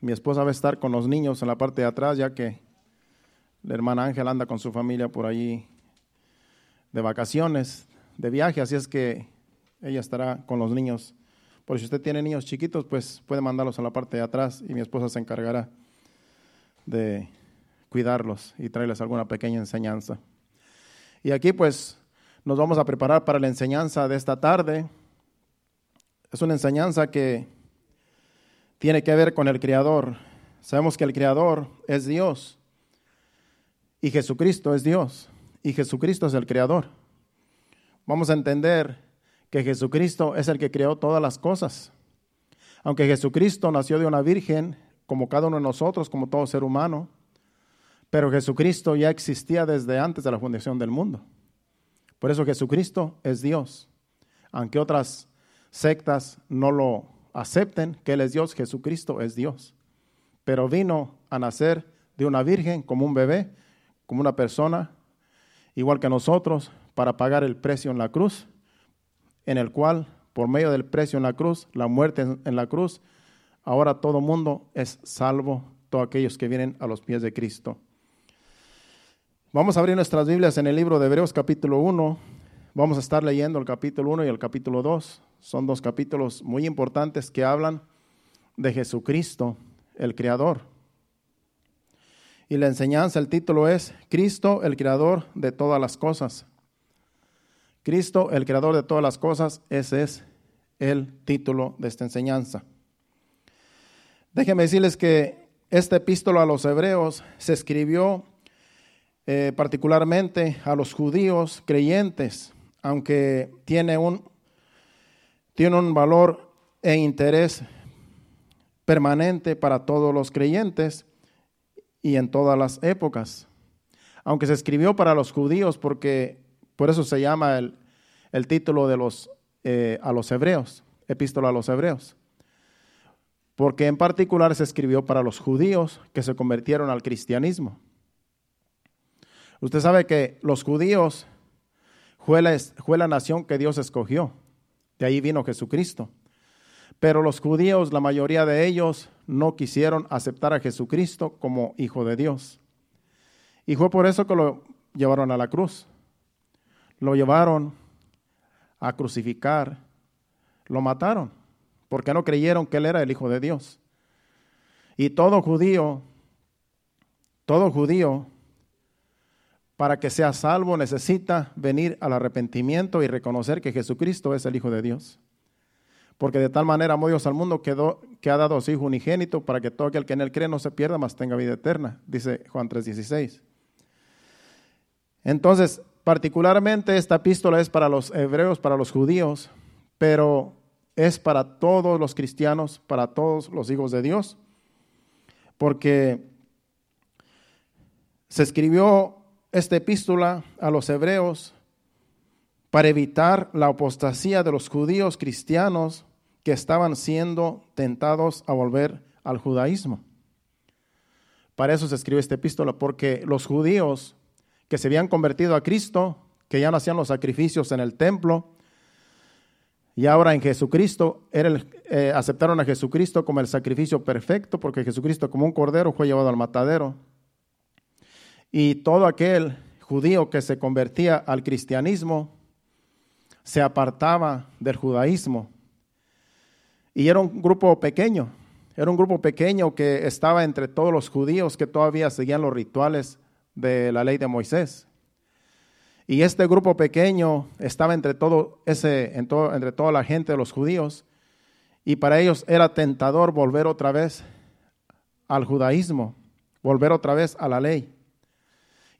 Mi esposa va a estar con los niños en la parte de atrás, ya que la hermana Ángel anda con su familia por allí de vacaciones, de viaje, así es que ella estará con los niños. Por si usted tiene niños chiquitos, pues puede mandarlos a la parte de atrás y mi esposa se encargará de cuidarlos y traerles alguna pequeña enseñanza. Y aquí pues nos vamos a preparar para la enseñanza de esta tarde. Es una enseñanza que tiene que ver con el Creador. Sabemos que el Creador es Dios y Jesucristo es Dios y Jesucristo es el Creador. Vamos a entender que Jesucristo es el que creó todas las cosas. Aunque Jesucristo nació de una virgen, como cada uno de nosotros, como todo ser humano, pero Jesucristo ya existía desde antes de la fundación del mundo. Por eso Jesucristo es Dios. Aunque otras sectas no lo acepten, que Él es Dios, Jesucristo es Dios. Pero vino a nacer de una virgen como un bebé, como una persona, igual que nosotros, para pagar el precio en la cruz, en el cual, por medio del precio en la cruz, la muerte en la cruz, ahora todo mundo es salvo, todos aquellos que vienen a los pies de Cristo. Vamos a abrir nuestras Biblias en el libro de Hebreos capítulo 1. Vamos a estar leyendo el capítulo 1 y el capítulo 2. Son dos capítulos muy importantes que hablan de Jesucristo, el Creador. Y la enseñanza, el título es Cristo, el Creador de todas las cosas. Cristo, el Creador de todas las cosas, ese es el título de esta enseñanza. Déjenme decirles que esta epístola a los hebreos se escribió eh, particularmente a los judíos creyentes, aunque tiene un, tiene un valor e interés permanente para todos los creyentes y en todas las épocas. Aunque se escribió para los judíos, porque por eso se llama el, el título de los, eh, a los hebreos, epístola a los hebreos. Porque en particular se escribió para los judíos que se convirtieron al cristianismo. Usted sabe que los judíos fue la, fue la nación que Dios escogió. Ahí vino Jesucristo. Pero los judíos, la mayoría de ellos, no quisieron aceptar a Jesucristo como hijo de Dios. Y fue por eso que lo llevaron a la cruz. Lo llevaron a crucificar, lo mataron, porque no creyeron que él era el hijo de Dios. Y todo judío, todo judío para que sea salvo necesita venir al arrepentimiento y reconocer que Jesucristo es el Hijo de Dios. Porque de tal manera amó Dios al mundo que, que ha dado a su Hijo unigénito para que todo aquel que en él cree no se pierda, mas tenga vida eterna, dice Juan 3:16. Entonces, particularmente esta epístola es para los hebreos, para los judíos, pero es para todos los cristianos, para todos los hijos de Dios, porque se escribió esta epístola a los hebreos para evitar la apostasía de los judíos cristianos que estaban siendo tentados a volver al judaísmo. Para eso se escribe esta epístola, porque los judíos que se habían convertido a Cristo, que ya no hacían los sacrificios en el templo, y ahora en Jesucristo eh, aceptaron a Jesucristo como el sacrificio perfecto, porque Jesucristo como un cordero fue llevado al matadero y todo aquel judío que se convertía al cristianismo se apartaba del judaísmo. Y era un grupo pequeño, era un grupo pequeño que estaba entre todos los judíos que todavía seguían los rituales de la ley de Moisés. Y este grupo pequeño estaba entre todo ese, entre toda la gente de los judíos, y para ellos era tentador volver otra vez al judaísmo, volver otra vez a la ley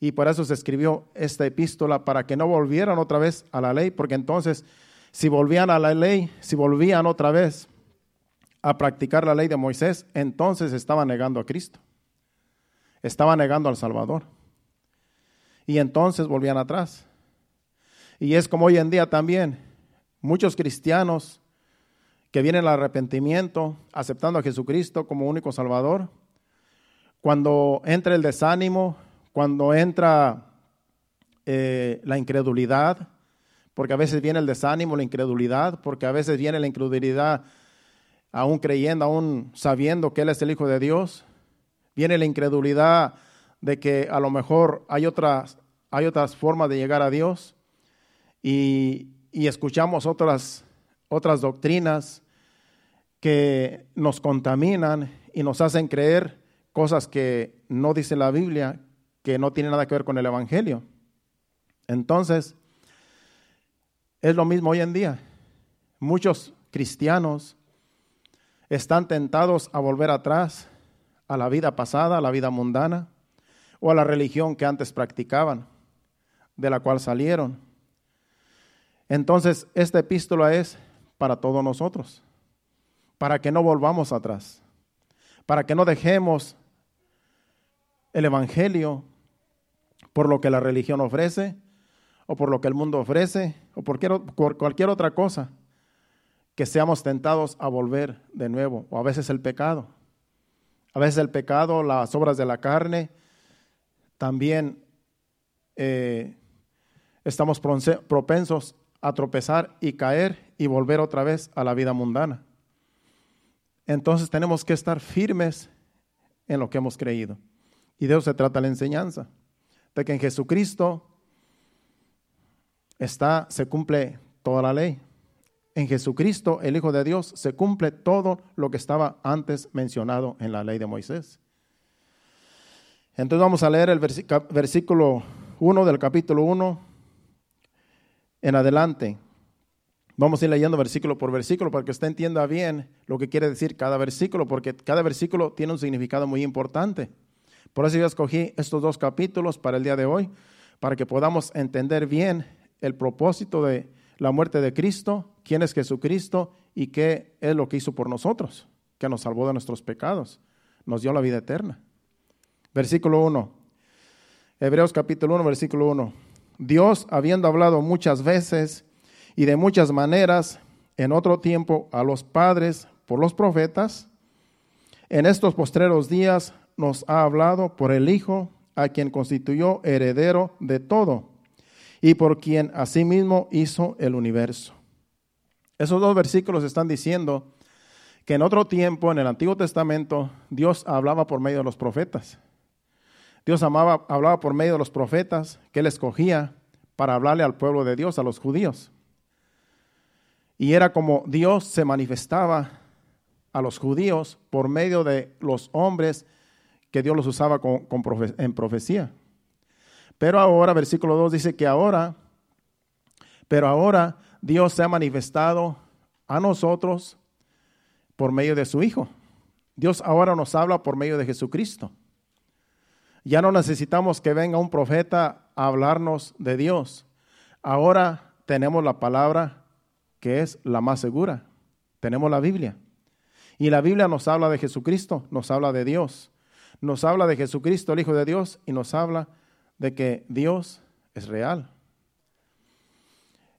y por eso se escribió esta epístola para que no volvieran otra vez a la ley, porque entonces si volvían a la ley, si volvían otra vez a practicar la ley de Moisés, entonces estaban negando a Cristo, estaban negando al Salvador. Y entonces volvían atrás. Y es como hoy en día también, muchos cristianos que vienen al arrepentimiento, aceptando a Jesucristo como único Salvador, cuando entra el desánimo, cuando entra eh, la incredulidad, porque a veces viene el desánimo, la incredulidad, porque a veces viene la incredulidad aún creyendo, aún sabiendo que Él es el Hijo de Dios. Viene la incredulidad de que a lo mejor hay otras, formas de llegar a Dios y, escuchamos otras doctrinas que nos contaminan y nos hacen creer cosas que no dice la Biblia, que no tienen nada que ver con el Evangelio. Entonces, es lo mismo hoy en día. Muchos cristianos están tentados a volver atrás a la vida pasada, a la vida mundana o a la religión que antes practicaban, de la cual salieron. Entonces, esta epístola es para todos nosotros, para que no volvamos atrás, para que no dejemos el Evangelio por lo que la religión ofrece, o por lo que el mundo ofrece, o por cualquier otra cosa, que seamos tentados a volver de nuevo, o a veces el pecado. A veces el pecado, las obras de la carne, también eh, estamos propensos a tropezar y caer y volver otra vez a la vida mundana. Entonces tenemos que estar firmes en lo que hemos creído. Y de eso se trata la enseñanza, de que en Jesucristo está, se cumple toda la ley. En Jesucristo, el Hijo de Dios, se cumple todo lo que estaba antes mencionado en la ley de Moisés. Entonces vamos a leer el versículo 1 del capítulo 1 en adelante. Vamos a ir leyendo versículo por versículo para que usted entienda bien lo que quiere decir cada versículo, porque cada versículo tiene un significado muy importante. Por eso yo escogí estos dos capítulos para el día de hoy, para que podamos entender bien el propósito de la muerte de Cristo, quién es Jesucristo y qué es lo que hizo por nosotros, que nos salvó de nuestros pecados, nos dio la vida eterna. Versículo 1. Hebreos capítulo 1, versículo 1. Dios, habiendo hablado muchas veces y de muchas maneras en otro tiempo a los padres por los profetas, en estos postreros días nos ha hablado por el Hijo, a quien constituyó heredero de todo y por quien asimismo hizo el universo. Esos dos versículos están diciendo que en otro tiempo, en el Antiguo Testamento, Dios hablaba por medio de los profetas. Dios amaba, hablaba por medio de los profetas que él escogía para hablarle al pueblo de Dios, a los judíos. Y era como Dios se manifestaba a los judíos por medio de los hombres que Dios los usaba en profecía. Pero ahora, versículo 2 dice que ahora, pero ahora Dios se ha manifestado a nosotros por medio de su Hijo. Dios ahora nos habla por medio de Jesucristo. Ya no necesitamos que venga un profeta a hablarnos de Dios. Ahora tenemos la palabra que es la más segura. Tenemos la Biblia. Y la Biblia nos habla de Jesucristo, nos habla de Dios. Nos habla de Jesucristo, el Hijo de Dios, y nos habla de que Dios es real.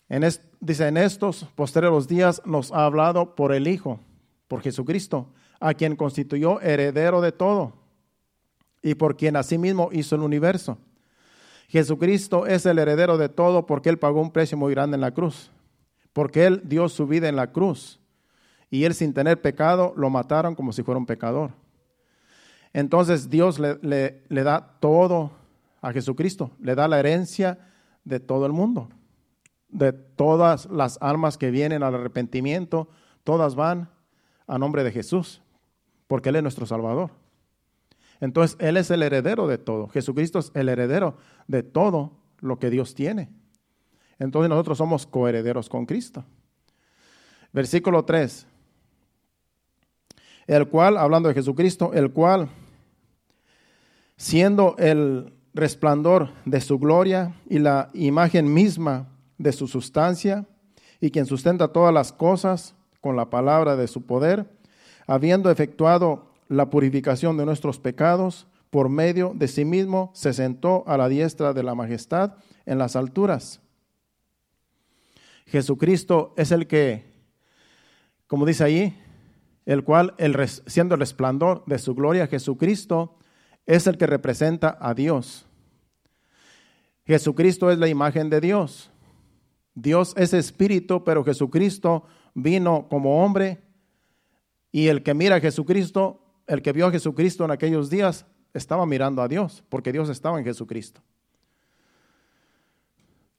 En dice, en estos posteriores días nos ha hablado por el Hijo, por Jesucristo, a quien constituyó heredero de todo y por quien asimismo hizo el universo. Jesucristo es el heredero de todo porque Él pagó un precio muy grande en la cruz, porque Él dio su vida en la cruz y Él sin tener pecado lo mataron como si fuera un pecador. Entonces Dios le, le da todo a Jesucristo, le da la herencia de todo el mundo, de todas las almas que vienen al arrepentimiento, todas van a nombre de Jesús, porque Él es nuestro Salvador. Entonces, Él es el heredero de todo. Jesucristo es el heredero de todo lo que Dios tiene. Entonces nosotros somos coherederos con Cristo. Versículo 3. El cual, hablando de Jesucristo, el cual, siendo el resplandor de su gloria y la imagen misma de su sustancia, y quien sustenta todas las cosas con la palabra de su poder, habiendo efectuado la purificación de nuestros pecados, por medio de sí mismo se sentó a la diestra de la majestad en las alturas. Jesucristo es el que, como dice ahí, el cual, el, siendo el resplandor de su gloria, Jesucristo es el que representa a Dios. Jesucristo es la imagen de Dios. Dios es espíritu, pero Jesucristo vino como hombre y el que mira a Jesucristo, el que vio a Jesucristo en aquellos días, estaba mirando a Dios, porque Dios estaba en Jesucristo.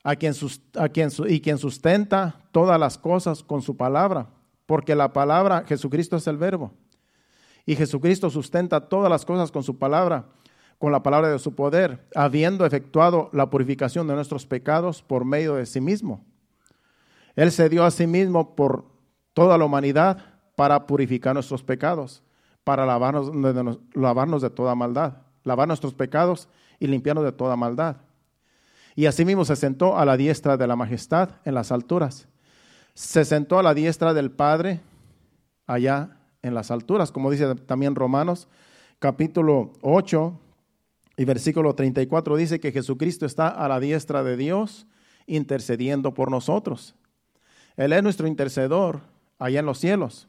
A quien, a y quien sustenta todas las cosas con su palabra, porque la palabra, Jesucristo es el verbo. Y Jesucristo sustenta todas las cosas con su palabra, con la palabra de su poder, habiendo efectuado la purificación de nuestros pecados por medio de sí mismo. Él se dio a sí mismo por toda la humanidad para purificar nuestros pecados, para lavarnos de, lavarnos de toda maldad, lavar nuestros pecados y limpiarnos de toda maldad. Y asimismo se sentó a la diestra de la majestad en las alturas. Se sentó a la diestra del Padre allá en las alturas, como dice también Romanos capítulo 8 y versículo 34 dice que Jesucristo está a la diestra de Dios intercediendo por nosotros. Él es nuestro intercedor allá en los cielos.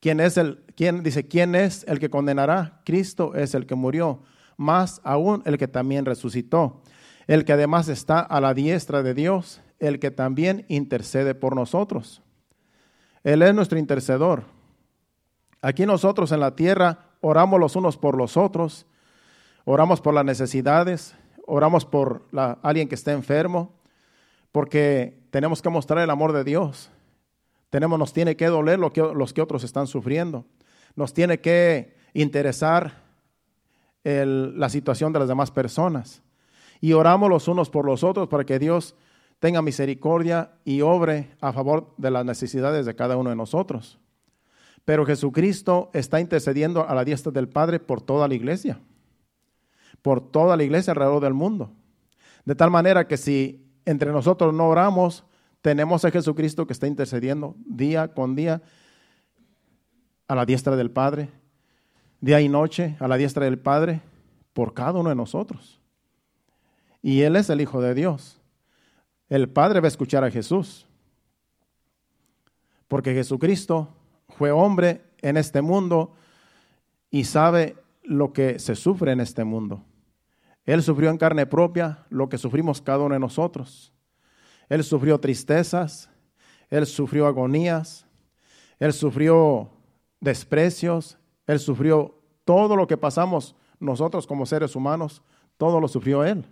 ¿Quién es el quién dice quién es el que condenará? Cristo es el que murió, más aún el que también resucitó, el que además está a la diestra de Dios, el que también intercede por nosotros. Él es nuestro intercedor. Aquí nosotros en la tierra oramos los unos por los otros, oramos por las necesidades, oramos por alguien que esté enfermo, porque tenemos que mostrar el amor de Dios. Tenemos, nos tiene que doler lo que, los que otros están sufriendo. Nos tiene que interesar la situación de las demás personas. Y oramos los unos por los otros para que Dios tenga misericordia y obre a favor de las necesidades de cada uno de nosotros. Pero Jesucristo está intercediendo a la diestra del Padre por toda la iglesia, por toda la iglesia alrededor del mundo. De tal manera que si entre nosotros no oramos, tenemos a Jesucristo que está intercediendo día con día a la diestra del Padre, día y noche a la diestra del Padre, por cada uno de nosotros. Y Él es el Hijo de Dios. El Padre va a escuchar a Jesús, porque Jesucristo fue hombre en este mundo y sabe lo que se sufre en este mundo. Él sufrió en carne propia lo que sufrimos cada uno de nosotros. Él sufrió tristezas, Él sufrió agonías, Él sufrió desprecios, Él sufrió todo lo que pasamos nosotros como seres humanos, todo lo sufrió Él,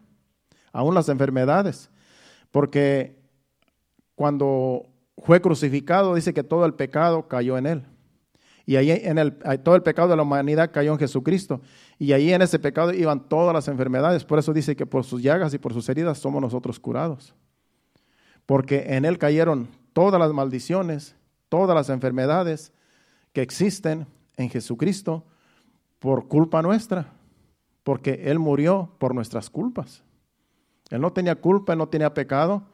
aún las enfermedades, porque cuando fue crucificado, dice que todo el pecado cayó en él. Y ahí en el, todo el pecado de la humanidad cayó en Jesucristo. Y ahí en ese pecado iban todas las enfermedades. Por eso dice que por sus llagas y por sus heridas somos nosotros curados. Porque en él cayeron todas las maldiciones, todas las enfermedades que existen en Jesucristo por culpa nuestra. Porque él murió por nuestras culpas. Él no tenía culpa, él no tenía pecado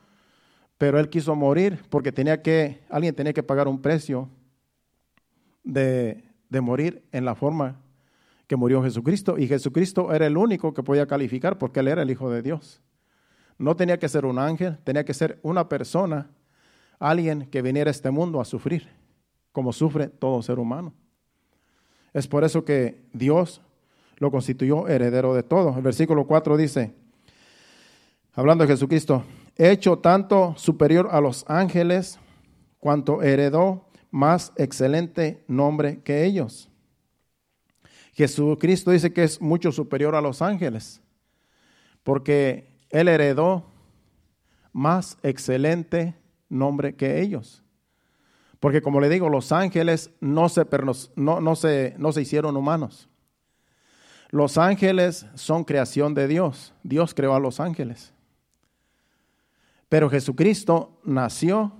pero él quiso morir porque tenía que, alguien tenía que pagar un precio de, de morir en la forma que murió Jesucristo. Y Jesucristo era el único que podía calificar porque él era el Hijo de Dios. No tenía que ser un ángel, tenía que ser una persona, alguien que viniera a este mundo a sufrir, como sufre todo ser humano. Es por eso que Dios lo constituyó heredero de todo. El versículo 4 dice, hablando de Jesucristo, hecho tanto superior a los ángeles, cuanto heredó más excelente nombre que ellos. Jesucristo dice que es mucho superior a los ángeles, porque Él heredó más excelente nombre que ellos. Porque como le digo, los ángeles no se, no, no se, no se hicieron humanos. Los ángeles son creación de Dios. Dios creó a los ángeles. Pero Jesucristo nació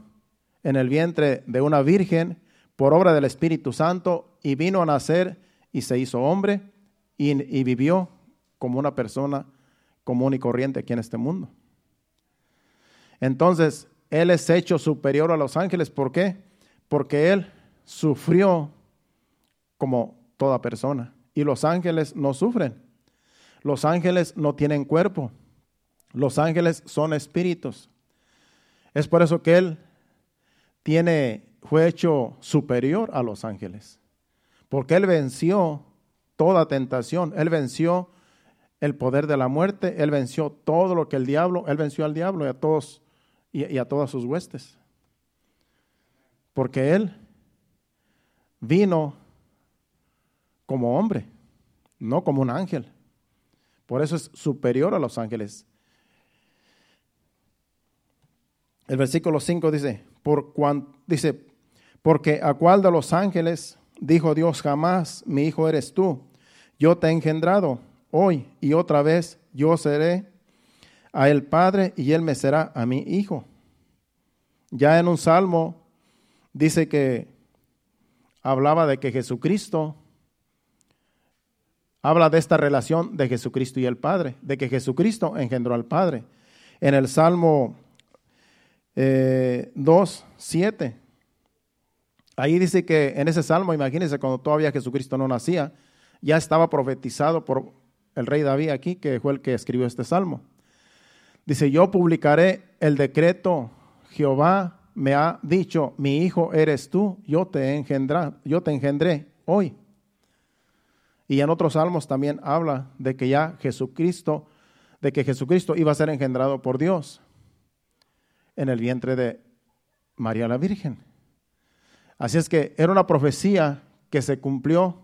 en el vientre de una virgen por obra del Espíritu Santo y vino a nacer y se hizo hombre y, vivió como una persona común y corriente aquí en este mundo. Entonces, Él es hecho superior a los ángeles. ¿Por qué? Porque Él sufrió como toda persona. Y los ángeles no sufren. Los ángeles no tienen cuerpo. Los ángeles son espíritus. Es por eso que Él tiene, fue hecho superior a los ángeles, porque Él venció toda tentación, Él venció el poder de la muerte, Él venció todo lo que el diablo, Él venció al diablo y a todos y, a todas sus huestes. Porque Él vino como hombre, no como un ángel. Por eso es superior a los ángeles. El versículo 5 dice, por dice, porque a cuál de los ángeles dijo Dios jamás, mi hijo eres tú, yo te he engendrado hoy y otra vez yo seré a el Padre y él me será a mi hijo. Ya en un salmo dice que hablaba de que Jesucristo habla de esta relación de Jesucristo y el Padre, de que Jesucristo engendró al Padre. En el Salmo eh, 2, 7, ahí dice que en ese Salmo, imagínense cuando todavía Jesucristo no nacía, ya estaba profetizado por el rey David aquí, que fue el que escribió este Salmo. Dice, yo publicaré el decreto, Jehová me ha dicho, mi hijo eres tú, yo te, engendré, yo te engendré hoy. Y en otros salmos también habla de que ya Jesucristo, de que Jesucristo iba a ser engendrado por Dios en el vientre de María la Virgen. Así es que era una profecía que se cumplió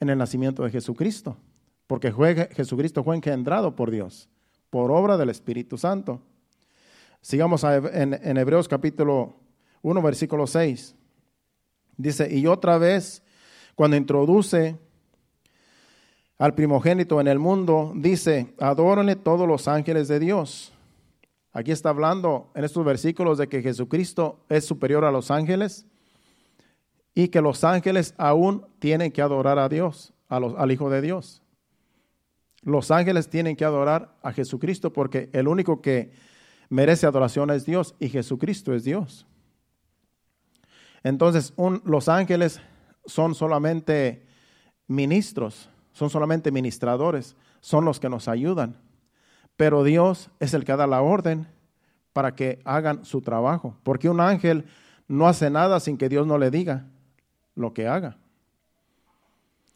en el nacimiento de Jesucristo, porque Jesucristo fue engendrado por Dios, por obra del Espíritu Santo. Sigamos en, en Hebreos capítulo 1, versículo 6. Dice, y otra vez, cuando introduce al primogénito en el mundo, dice, adórenle todos los ángeles de Dios. Aquí está hablando en estos versículos de que Jesucristo es superior a los ángeles y que los ángeles aún tienen que adorar a Dios, al Hijo de Dios. Los ángeles tienen que adorar a Jesucristo porque el único que merece adoración es Dios y Jesucristo es Dios. Entonces, los ángeles son solamente ministros son solamente ministradores, son los que nos ayudan. Pero Dios es el que da la orden para que hagan su trabajo, porque un ángel no hace nada sin que Dios no le diga lo que haga.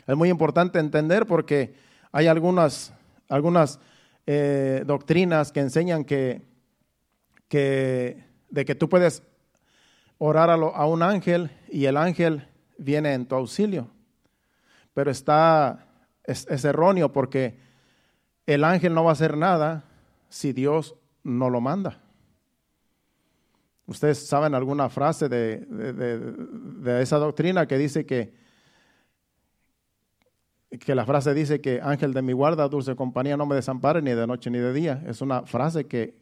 Es muy importante entender porque hay algunas, algunas eh, doctrinas que enseñan que, que, de que tú puedes orar a, a un ángel y el ángel viene en tu auxilio, pero está es, erróneo porque el ángel no va a hacer nada si Dios no lo manda. Ustedes saben alguna frase de, de, esa doctrina que dice que, que la frase dice que ángel de mi guarda, dulce compañía, no me desampare ni de noche ni de día. Es una frase que,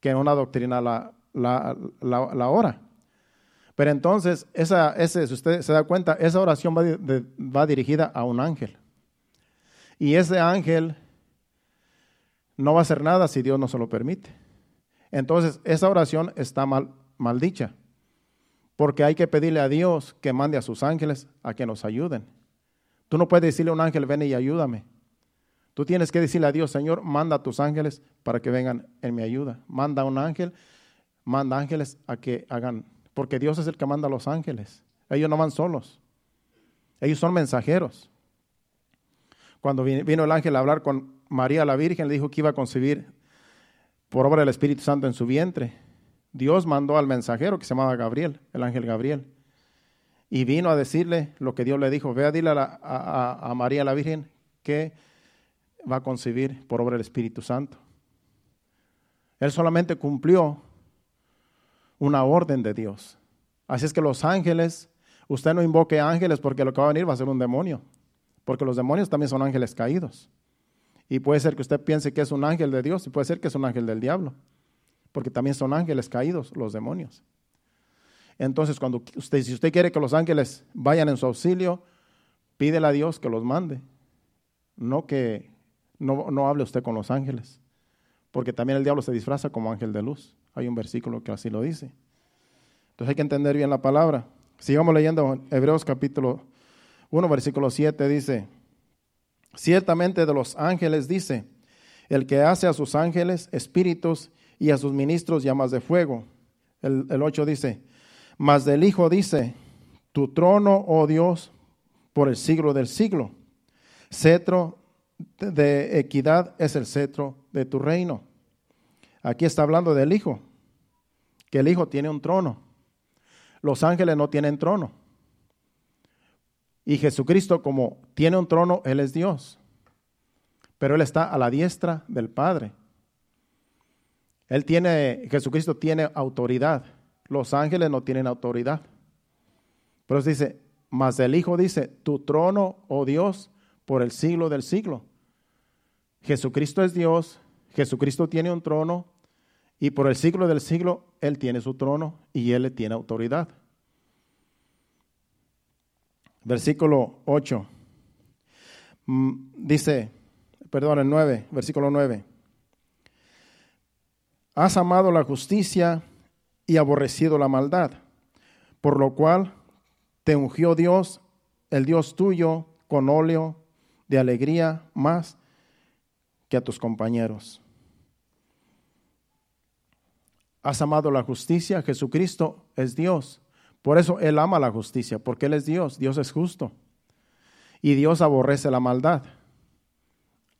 que en una doctrina la, la, la, ora. Pero entonces, esa, ese, si usted se da cuenta, esa oración va, va dirigida a un ángel. Y ese ángel no va a hacer nada si Dios no se lo permite. Entonces, esa oración está mal, mal dicha, porque hay que pedirle a Dios que mande a sus ángeles a que nos ayuden. Tú no puedes decirle a un ángel, ven y ayúdame. Tú tienes que decirle a Dios, Señor, manda a tus ángeles para que vengan en mi ayuda. Manda a un ángel, manda ángeles a que hagan, porque Dios es el que manda a los ángeles. Ellos no van solos. Ellos son mensajeros. Cuando vino el ángel a hablar con María la Virgen, le dijo que iba a concebir por obra del Espíritu Santo en su vientre. Dios mandó al mensajero que se llamaba Gabriel, el ángel Gabriel, y vino a decirle lo que Dios le dijo. Ve a dile a, María la Virgen que va a concebir por obra del Espíritu Santo. Él solamente cumplió una orden de Dios. Así es que los ángeles, usted no invoque ángeles porque lo que va a venir va a ser un demonio. Porque los demonios también son ángeles caídos. Y puede ser que usted piense que es un ángel de Dios y puede ser que es un ángel del diablo. Porque también son ángeles caídos los demonios. Entonces, cuando usted, si usted quiere que los ángeles vayan en su auxilio, pídele a Dios que los mande. No que no, no hable usted con los ángeles. Porque también el diablo se disfraza como ángel de luz. Hay un versículo que así lo dice. Entonces hay que entender bien la palabra. Sigamos leyendo Hebreos capítulo 1, versículo 7 dice, ciertamente de los ángeles dice, el que hace a sus ángeles espíritus y a sus ministros llamas de fuego. El, el 8 dice, mas del Hijo dice, tu trono, oh Dios, por el siglo del siglo. Cetro de equidad es el cetro de tu reino. Aquí está hablando del Hijo. que el Hijo tiene un trono. Los ángeles no tienen trono. Y Jesucristo como tiene un trono, Él es Dios. Pero Él está a la diestra del Padre. Él tiene, Jesucristo tiene autoridad. Los ángeles no tienen autoridad. Pero dice, mas el Hijo dice, tu trono, oh Dios, por el siglo del siglo. Jesucristo es Dios, Jesucristo tiene un trono y por el siglo del siglo Él tiene su trono y Él tiene autoridad. Versículo 8. Mm, dice, perdón, el 9, versículo 9. Has amado la justicia y aborrecido la maldad, por lo cual te ungió Dios, el Dios tuyo, con óleo de alegría más que a tus compañeros. Has amado la justicia, Jesucristo es Dios. Por eso Él ama la justicia, porque Él es Dios, Dios es justo. Y Dios aborrece la maldad.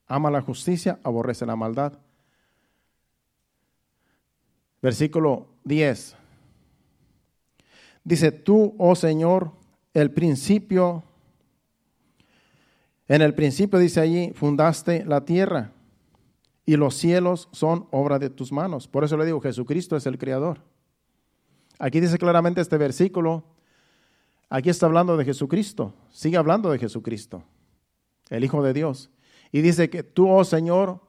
Ama la justicia, aborrece la maldad. Versículo 10. Dice, tú, oh Señor, el principio, en el principio dice allí, fundaste la tierra y los cielos son obra de tus manos. Por eso le digo, Jesucristo es el creador. Aquí dice claramente este versículo, aquí está hablando de Jesucristo, sigue hablando de Jesucristo, el Hijo de Dios. Y dice que tú, oh Señor,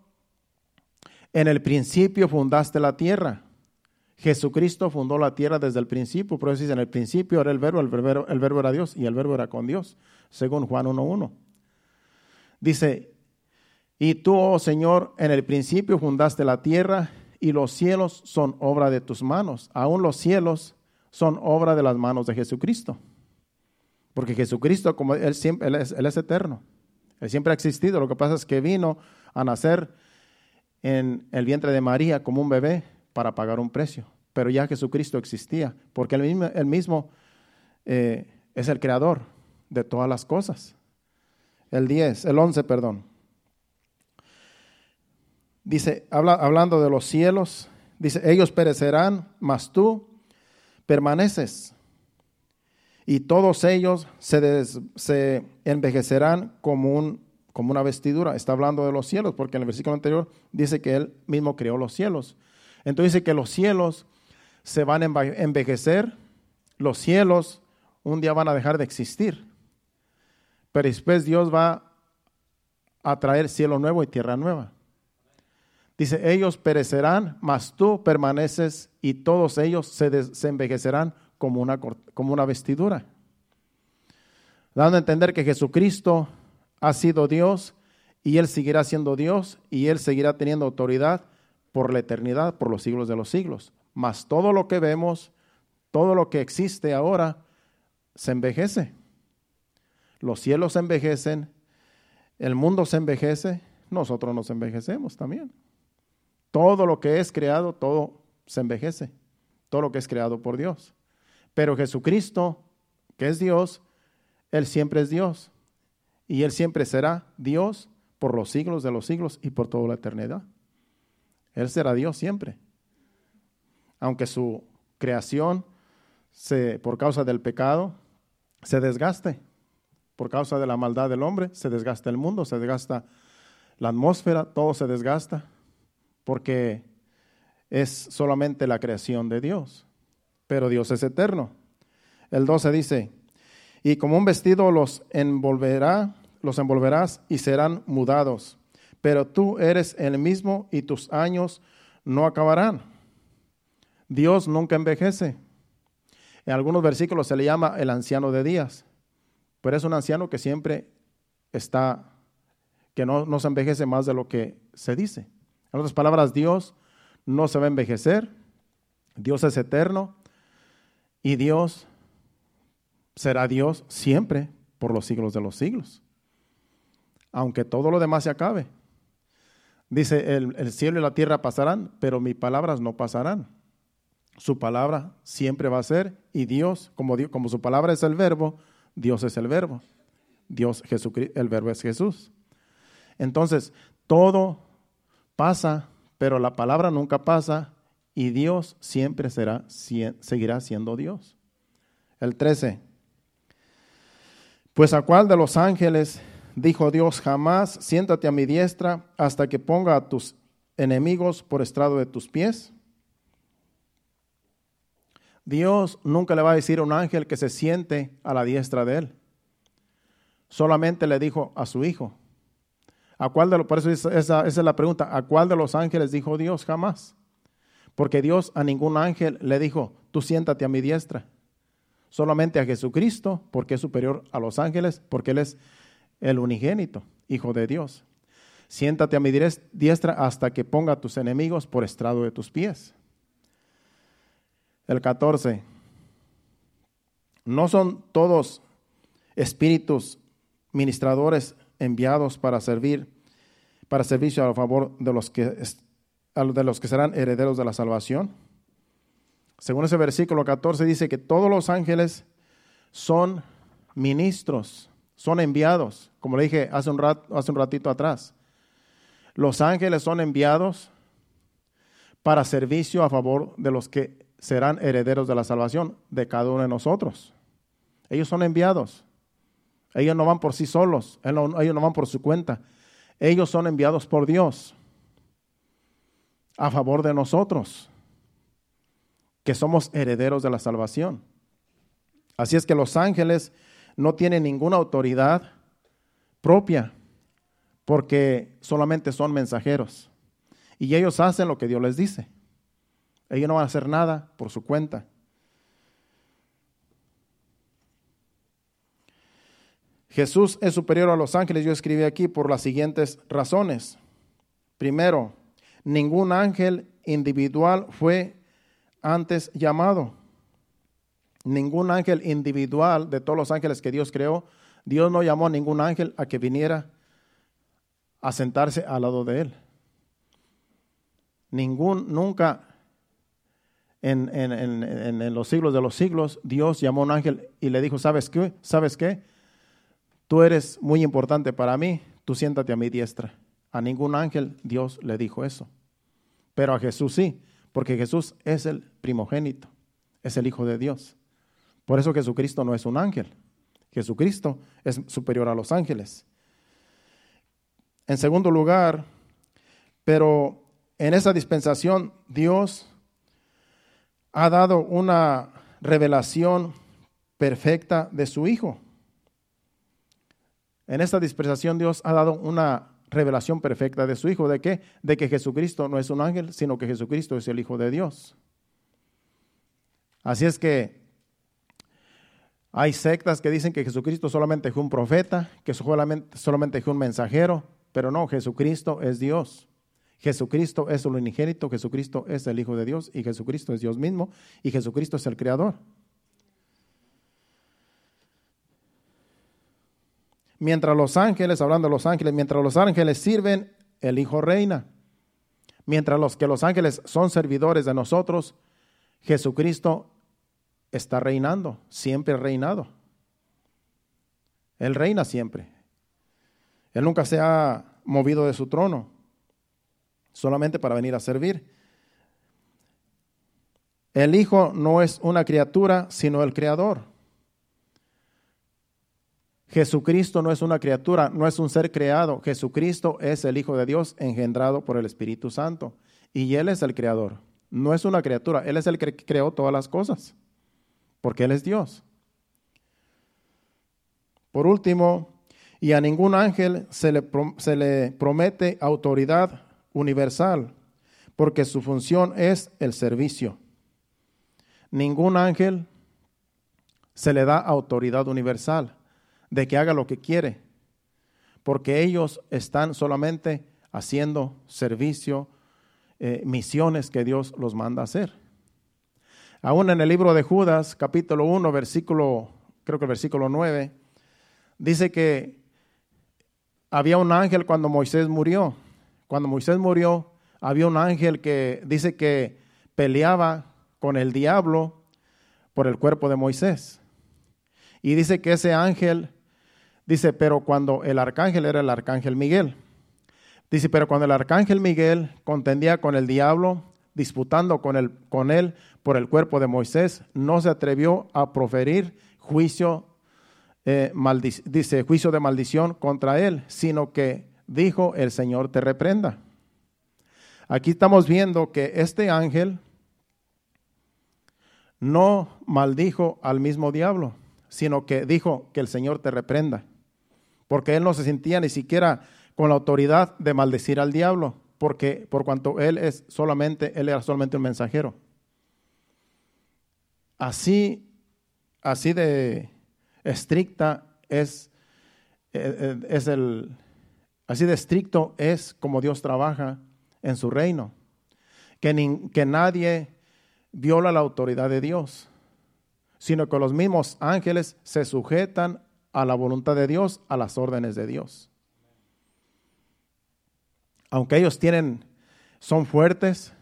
en el principio fundaste la tierra Jesucristo fundó la tierra desde el principio, por eso en el principio era el verbo, el verbo, el verbo era Dios y el verbo era con Dios, según Juan 1.1. Dice, y tú, oh Señor, en el principio fundaste la tierra y los cielos son obra de tus manos. Aún los cielos son obra de las manos de Jesucristo. Porque Jesucristo, como Él siempre, él es, él es eterno. Él siempre ha existido. Lo que pasa es que vino a nacer en el vientre de María como un bebé para pagar un precio. Pero ya Jesucristo existía, porque él mismo, eh, es el creador de todas las cosas. El 10, el 11, perdón. Dice, habla, hablando de los cielos, dice, ellos perecerán, mas tú permaneces. Y todos ellos se, se envejecerán como, un, como una vestidura. Está hablando de los cielos, porque en el versículo anterior dice que él mismo creó los cielos. Entonces dice que los cielos se van a envejecer, los cielos un día van a dejar de existir, pero después Dios va a traer cielo nuevo y tierra nueva. Dice, ellos perecerán, mas tú permaneces y todos ellos se, envejecerán como una, como una vestidura. Dando a entender que Jesucristo ha sido Dios y Él seguirá siendo Dios y Él seguirá teniendo autoridad por la eternidad, por los siglos de los siglos. Mas todo lo que vemos, todo lo que existe ahora, se envejece. Los cielos se envejecen, el mundo se envejece, nosotros nos envejecemos también. Todo lo que es creado, todo se envejece, todo lo que es creado por Dios. Pero Jesucristo, que es Dios, Él siempre es Dios. Y Él siempre será Dios por los siglos de los siglos y por toda la eternidad. Él será Dios siempre. Aunque su creación, se, por causa del pecado, se desgaste. Por causa de la maldad del hombre, se desgasta el mundo, se desgasta la atmósfera, todo se desgasta. Porque es solamente la creación de Dios. Pero Dios es eterno. El 12 dice, y como un vestido los envolverá, los envolverás y serán mudados pero tú eres el mismo y tus años no acabarán. Dios nunca envejece. En algunos versículos se le llama el anciano de días, pero es un anciano que siempre está, que no, no se envejece más de lo que se dice. En otras palabras, Dios no se va a envejecer, Dios es eterno y Dios será Dios siempre por los siglos de los siglos. Aunque todo lo demás se acabe, Dice, el, cielo y la tierra pasarán, pero mis palabras no pasarán. Su palabra siempre va a ser, y Dios, como, Dios, como su palabra es el verbo, Dios es el verbo. Dios, Jesucristo, el verbo es Jesús. Entonces, todo pasa, pero la palabra nunca pasa y Dios siempre será, seguirá siendo Dios. El 13. Pues a cuál de los ángeles dijo Dios, jamás siéntate a mi diestra hasta que ponga a tus enemigos por estrado de tus pies. Dios nunca le va a decir a un ángel que se siente a la diestra de él. Solamente le dijo a su hijo. ¿A cuál de los, por eso esa, es la pregunta, ¿a cuál de los ángeles dijo Dios? Jamás. Porque Dios a ningún ángel le dijo, tú siéntate a mi diestra. Solamente a Jesucristo, porque es superior a los ángeles, porque Él es el unigénito, Hijo de Dios. Siéntate a mi diestra hasta que ponga a tus enemigos por estrado de tus pies. El 14. No son todos espíritus ministradores enviados para servir, para servicio a favor de los que de los que serán herederos de la salvación. Según ese versículo 14 dice que todos los ángeles son ministros, son enviados, como le dije hace un, hace un ratito atrás. Los ángeles son enviados para servicio a favor de los que serán herederos de la salvación de cada uno de nosotros. Ellos son enviados. Ellos no van por sí solos, ellos no van por su cuenta. Ellos son enviados por Dios a favor de nosotros, que somos herederos de la salvación. Así es que los ángeles no tienen ninguna autoridad propia, porque solamente son mensajeros. Y ellos hacen lo que Dios les dice. Ellos no van a hacer nada por su cuenta. Jesús es superior a los ángeles, yo escribí aquí por las siguientes razones. Primero, Ningún ángel individual fue antes llamado. Ningún ángel individual de todos los ángeles que Dios creó, Dios no llamó a ningún ángel a que viniera a sentarse al lado de él. Ningún, nunca en, los siglos de los siglos, Dios llamó a un ángel y le dijo, ¿sabes qué? ¿Sabes qué? Tú eres muy importante para mí, tú siéntate a mi diestra. A ningún ángel Dios le dijo eso. Pero a Jesús sí, porque Jesús es el primogénito, es el Hijo de Dios. Por eso Jesucristo no es un ángel. Jesucristo es superior a los ángeles. En segundo lugar, pero en esa dispensación Dios ha dado una revelación perfecta de su Hijo. En esta dispensación Dios ha dado una revelación perfecta de su Hijo. ¿De qué? De que Jesucristo no es un ángel, sino que Jesucristo es el Hijo de Dios. Así es que hay sectas que dicen que Jesucristo solamente es un profeta, que solamente, es un mensajero, pero no, Jesucristo es Dios. Jesucristo es el unigénito, Jesucristo es el Hijo de Dios y Jesucristo es Dios mismo y Jesucristo es el Creador. Mientras los ángeles, hablando de los ángeles, mientras los ángeles sirven, el Hijo reina. Mientras los que los ángeles son servidores de nosotros, Jesucristo está reinando, siempre reinado. Él reina siempre. Él nunca se ha movido de su trono, solamente para venir a servir. El Hijo no es una criatura, sino el Creador. Jesucristo no es una criatura, no es un ser creado. Jesucristo es el Hijo de Dios engendrado por el Espíritu Santo. Y Él es el creador. No es una criatura, Él es el que creó todas las cosas. Porque Él es Dios. Por último, y a ningún ángel se le, se le promete autoridad universal, porque su función es el servicio. Ningún ángel se le da autoridad universal de que haga lo que quiere, porque ellos están solamente haciendo servicio, eh, misiones que Dios los manda a hacer. Aún en el libro de Judas, capítulo 1, versículo, creo que el versículo 9, dice que había un ángel cuando Moisés murió. Cuando Moisés murió, había un ángel que dice que peleaba con el diablo por el cuerpo de Moisés. Y dice que ese ángel Dice, pero cuando el arcángel era el arcángel Miguel. Dice, pero cuando el arcángel Miguel contendía con el diablo, disputando con él, con él por el cuerpo de Moisés, no se atrevió a proferir juicio, eh, dice, juicio de maldición contra él, sino que dijo, el Señor te reprenda. Aquí estamos viendo que este ángel no maldijo al mismo diablo, sino que dijo que el Señor te reprenda, porque él no se sentía ni siquiera con la autoridad de maldecir al diablo, porque por cuanto él es solamente, él era solamente un mensajero. Así, así de estricta es, eh, eh, es el, así de estricto es como Dios trabaja en su reino, que, que nadie viola la autoridad de Dios, sino que los mismos ángeles se sujetan a la voluntad de Dios, a las órdenes de Dios aunque ellos tienen, son fuertes,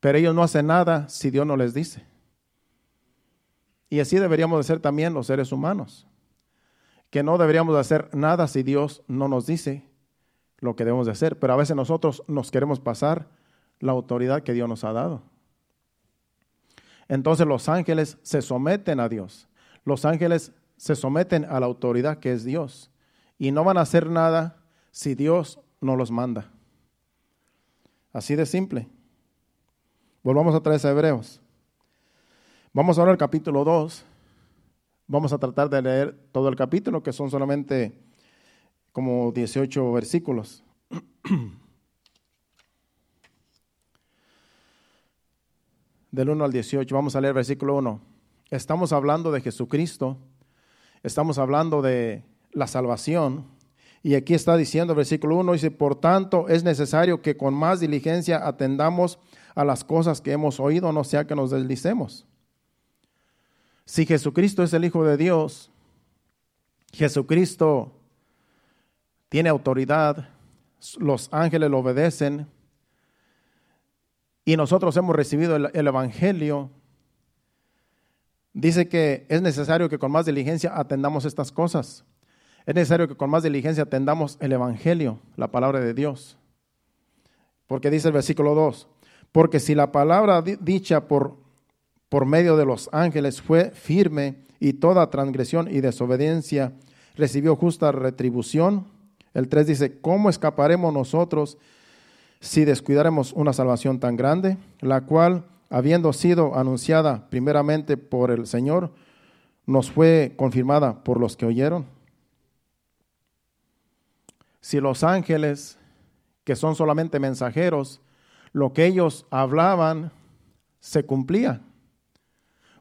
pero ellos no hacen nada si Dios no les dice. Y así deberíamos de ser también los seres humanos, que no deberíamos de hacer nada si Dios no nos dice lo que debemos de hacer, pero a veces nosotros nos queremos pasar la autoridad que Dios nos ha dado. Entonces los ángeles se someten a Dios, los ángeles se someten a la autoridad que es Dios y no van a hacer nada si Dios no los manda. Así de simple. Volvamos a traer a Hebreos. Vamos ahora al capítulo 2. Vamos a tratar de leer todo el capítulo, que son solamente como 18 versículos. Del 1 al 18, vamos a leer versículo 1. Estamos hablando de Jesucristo, estamos hablando de la salvación, y aquí está diciendo, versículo 1, dice, por tanto es necesario que con más diligencia atendamos a las cosas que hemos oído, no sea que nos deslicemos. Si Jesucristo es el Hijo de Dios, Jesucristo tiene autoridad, los ángeles lo obedecen y nosotros hemos recibido el, el Evangelio, dice que es necesario que con más diligencia atendamos estas cosas. Es necesario que con más diligencia atendamos el Evangelio, la palabra de Dios. Porque dice el versículo 2, porque si la palabra dicha por, por medio de los ángeles fue firme y toda transgresión y desobediencia recibió justa retribución, el 3 dice, ¿cómo escaparemos nosotros si descuidaremos una salvación tan grande, la cual, habiendo sido anunciada primeramente por el Señor, nos fue confirmada por los que oyeron? si los ángeles, que son solamente mensajeros, lo que ellos hablaban se cumplía.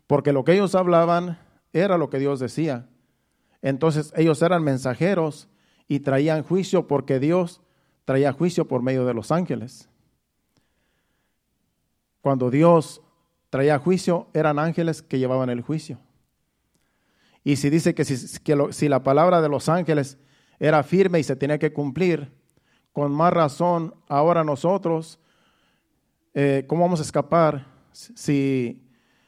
Porque lo que ellos hablaban era lo que Dios decía. Entonces ellos eran mensajeros y traían juicio porque Dios traía juicio por medio de los ángeles. Cuando Dios traía juicio, eran ángeles que llevaban el juicio. Y si dice que si, que si la palabra de los ángeles era firme y se tenía que cumplir. Con más razón, ahora nosotros, eh, ¿cómo vamos a escapar si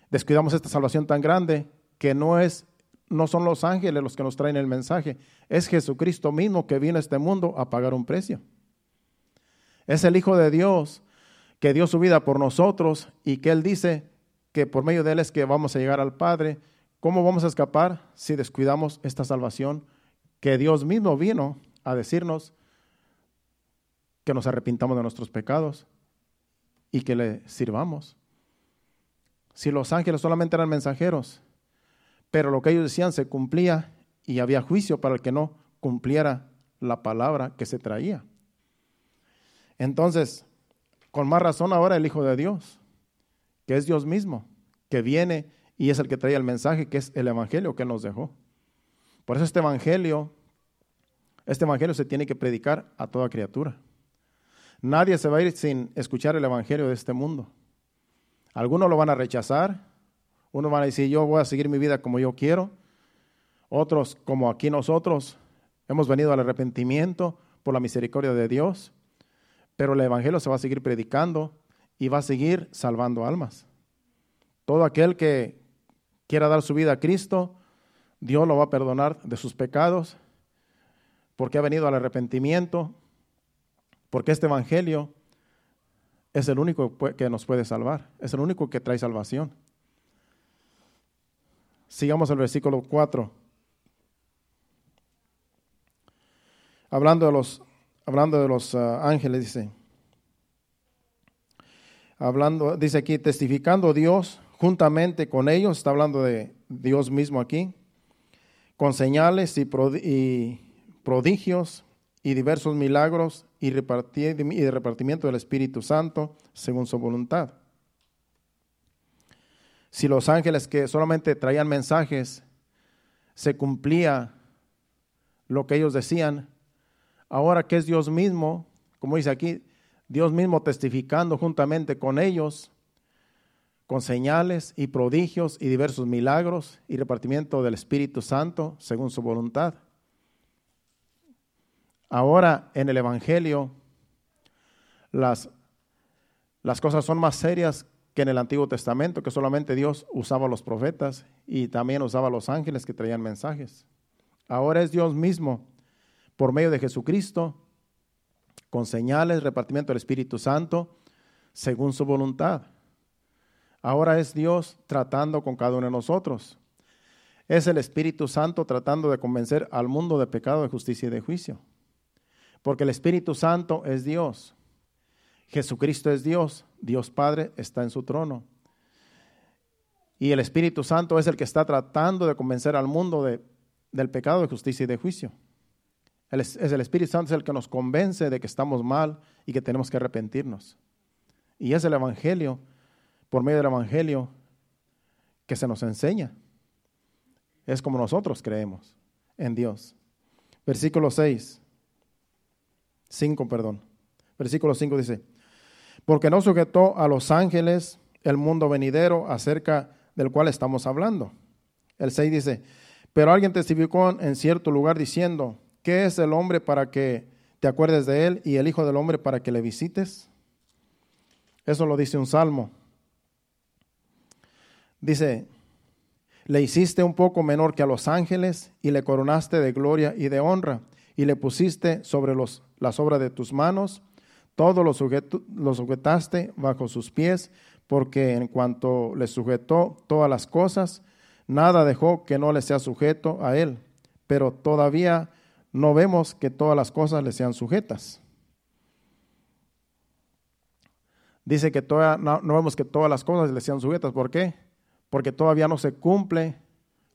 descuidamos esta salvación tan grande que no es no son los ángeles los que nos traen el mensaje, es Jesucristo mismo que vino a este mundo a pagar un precio. Es el Hijo de Dios que dio su vida por nosotros y que Él dice que por medio de Él es que vamos a llegar al Padre. ¿Cómo vamos a escapar si descuidamos esta salvación? que Dios mismo vino a decirnos que nos arrepintamos de nuestros pecados y que le sirvamos. Si los ángeles solamente eran mensajeros, pero lo que ellos decían se cumplía y había juicio para el que no cumpliera la palabra que se traía. Entonces, con más razón ahora el Hijo de Dios, que es Dios mismo, que viene y es el que trae el mensaje, que es el Evangelio que nos dejó. Por eso este evangelio, este evangelio se tiene que predicar a toda criatura. Nadie se va a ir sin escuchar el evangelio de este mundo. Algunos lo van a rechazar, unos van a decir, yo voy a seguir mi vida como yo quiero. Otros, como aquí nosotros, hemos venido al arrepentimiento por la misericordia de Dios. Pero el Evangelio se va a seguir predicando y va a seguir salvando almas. Todo aquel que quiera dar su vida a Cristo Dios lo va a perdonar de sus pecados porque ha venido al arrepentimiento, porque este Evangelio es el único que nos puede salvar, es el único que trae salvación. Sigamos el versículo 4. Hablando de los, hablando de los ah, ángeles, dice, hablando, dice aquí, testificando Dios juntamente con ellos, está hablando de Dios mismo aquí, con señales y, prodigios y diversos milagros y, y repartimiento del Espíritu Santo según su voluntad. Si los ángeles que solamente traían mensajes se cumplía lo que ellos decían, ahora que es Dios mismo, como dice aquí, Dios mismo testificando juntamente con ellos, con señales y prodigios y diversos milagros y repartimiento del Espíritu Santo según su voluntad. Ahora en el Evangelio las, las cosas son más serias que en el Antiguo Testamento, que solamente Dios usaba a los profetas y también usaba a los ángeles que traían mensajes. Ahora es Dios mismo, por medio de Jesucristo, con señales, repartimiento del Espíritu Santo, según su voluntad. Ahora es Dios tratando con cada uno de nosotros. Es el Espíritu Santo tratando de convencer al mundo de pecado, de justicia y de juicio. Porque el Espíritu Santo es Dios. Jesucristo es Dios, Dios Padre está en su trono. Y el Espíritu Santo es el que está tratando de convencer al mundo de, del pecado, de justicia y de juicio. Es el Espíritu Santo el que nos convence de que estamos mal y que tenemos que arrepentirnos. Y es el Evangelio, por medio del Evangelio, que se nos enseña. Es como nosotros creemos en Dios. Versículo 6. 5, perdón. Versículo 5 dice, porque no sujetó a los ángeles el mundo venidero acerca del cual estamos hablando. El 6 dice, pero alguien testificó en cierto lugar diciendo, ¿qué es el hombre para que te acuerdes de él y el Hijo del Hombre para que le visites? Eso lo dice un salmo. Dice, le hiciste un poco menor que a los ángeles y le coronaste de gloria y de honra y le pusiste sobre los, las obras de tus manos todo lo, sujetaste bajo sus pies, porque en cuanto le sujetó todas las cosas, nada dejó que no le sea sujeto a él. Pero todavía no vemos que todas las cosas le sean sujetas. Dice que no, no vemos que todas las cosas le sean sujetas. ¿Por qué? Porque todavía no se cumple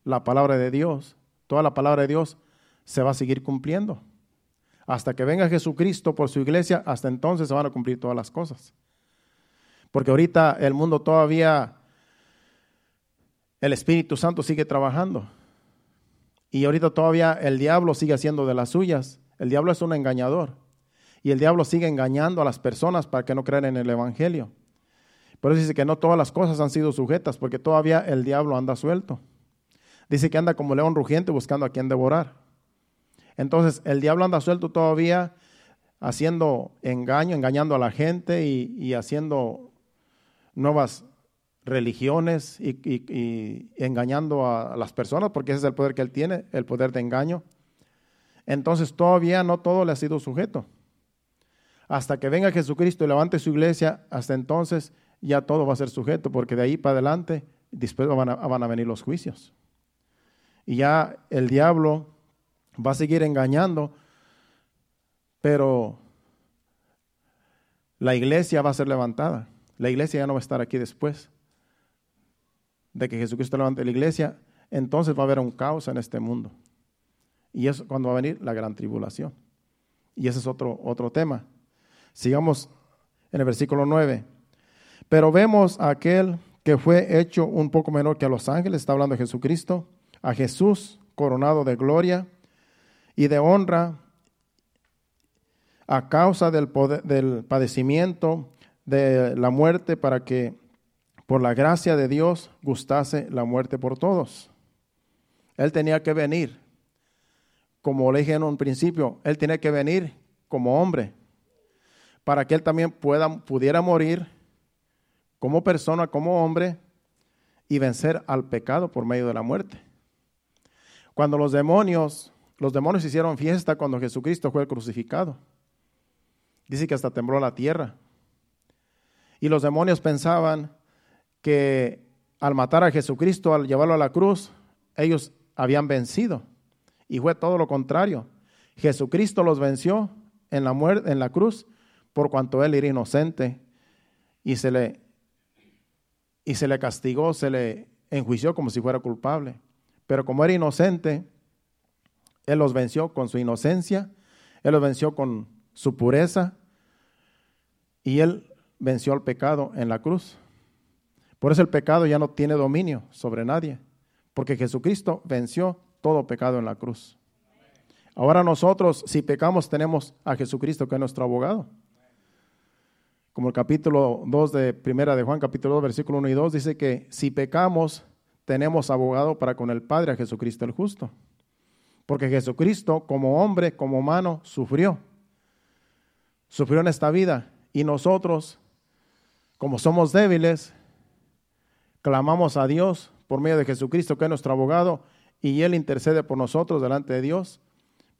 la palabra de Dios. Toda la palabra de Dios se va a seguir cumpliendo. Hasta que venga Jesucristo por su iglesia, hasta entonces se van a cumplir todas las cosas. Porque ahorita el mundo todavía, el Espíritu Santo sigue trabajando. Y ahorita todavía el diablo sigue haciendo de las suyas. El diablo es un engañador. Y el diablo sigue engañando a las personas para que no crean en el Evangelio. Por eso dice que no todas las cosas han sido sujetas, porque todavía el diablo anda suelto. Dice que anda como león rugiente buscando a quien devorar. Entonces el diablo anda suelto todavía haciendo engaño, engañando a la gente y, haciendo nuevas religiones y, engañando a, las personas, porque ese es el poder que él tiene, el poder de engaño. Entonces todavía no todo le ha sido sujeto. Hasta que venga Jesucristo y levante su iglesia, hasta entonces ya todo va a ser sujeto, porque de ahí para adelante, después van a venir los juicios. Y ya el diablo va a seguir engañando, pero la iglesia va a ser levantada. La iglesia ya no va a estar aquí después de que Jesucristo levante la iglesia. Entonces va a haber un caos en este mundo. Y es cuando va a venir la gran tribulación. Y ese es otro, otro tema. Sigamos en el versículo 9. Pero vemos a aquel que fue hecho un poco menor que a los ángeles, está hablando de Jesucristo, a Jesús coronado de gloria y de honra a causa del, del padecimiento de la muerte para que por la gracia de Dios gustase la muerte por todos. Él tenía que venir, como le dije en un principio, él tenía que venir como hombre, para que él también pueda, pudiera morir como persona, como hombre, y vencer al pecado por medio de la muerte. Cuando los demonios los demonios hicieron fiesta cuando Jesucristo fue crucificado. Dice que hasta tembló la tierra. Y los demonios pensaban que al matar a Jesucristo, al llevarlo a la cruz, ellos habían vencido. Y fue todo lo contrario. Jesucristo los venció en la, muerte, en la cruz por cuanto él era inocente y se le, y se le castigó, se le enjuició como si fuera culpable. Pero como era inocente, él los venció con su inocencia, él los venció con su pureza y él venció al pecado en la cruz. Por eso el pecado ya no tiene dominio sobre nadie, porque Jesucristo venció todo pecado en la cruz. Ahora nosotros, si pecamos, tenemos a Jesucristo que es nuestro abogado. Como el capítulo 2 de Primera de Juan, capítulo 2, versículo 1 y 2, dice que si pecamos, tenemos abogado para con el Padre, a Jesucristo el justo. Porque Jesucristo, como hombre, como humano, sufrió. Sufrió en esta vida. Y nosotros, como somos débiles, clamamos a Dios por medio de Jesucristo, que es nuestro abogado, y Él intercede por nosotros delante de Dios.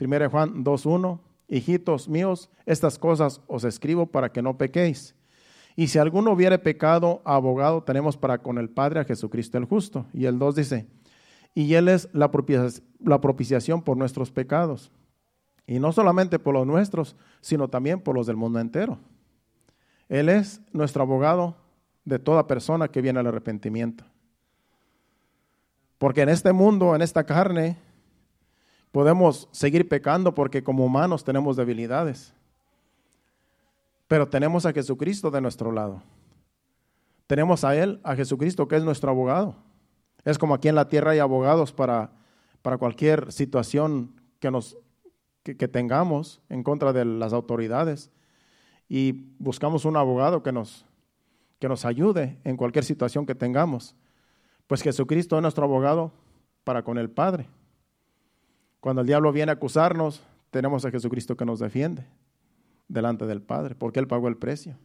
1 Juan 2.1, hijitos míos, estas cosas os escribo para que no pequéis. Y si alguno hubiere pecado, abogado tenemos para con el Padre a Jesucristo el justo. Y el 2 dice, y Él es la propiciación por nuestros pecados. Y no solamente por los nuestros, sino también por los del mundo entero. Él es nuestro abogado de toda persona que viene al arrepentimiento. Porque en este mundo, en esta carne, podemos seguir pecando porque como humanos tenemos debilidades. Pero tenemos a Jesucristo de nuestro lado. Tenemos a Él, a Jesucristo, que es nuestro abogado. Es como aquí en la tierra hay abogados para, para cualquier situación que, nos, que, que tengamos en contra de las autoridades. Y buscamos un abogado que nos, que nos ayude en cualquier situación que tengamos. Pues Jesucristo es nuestro abogado para con el Padre. Cuando el diablo viene a acusarnos, tenemos a Jesucristo que nos defiende delante del Padre, porque Él pagó el precio,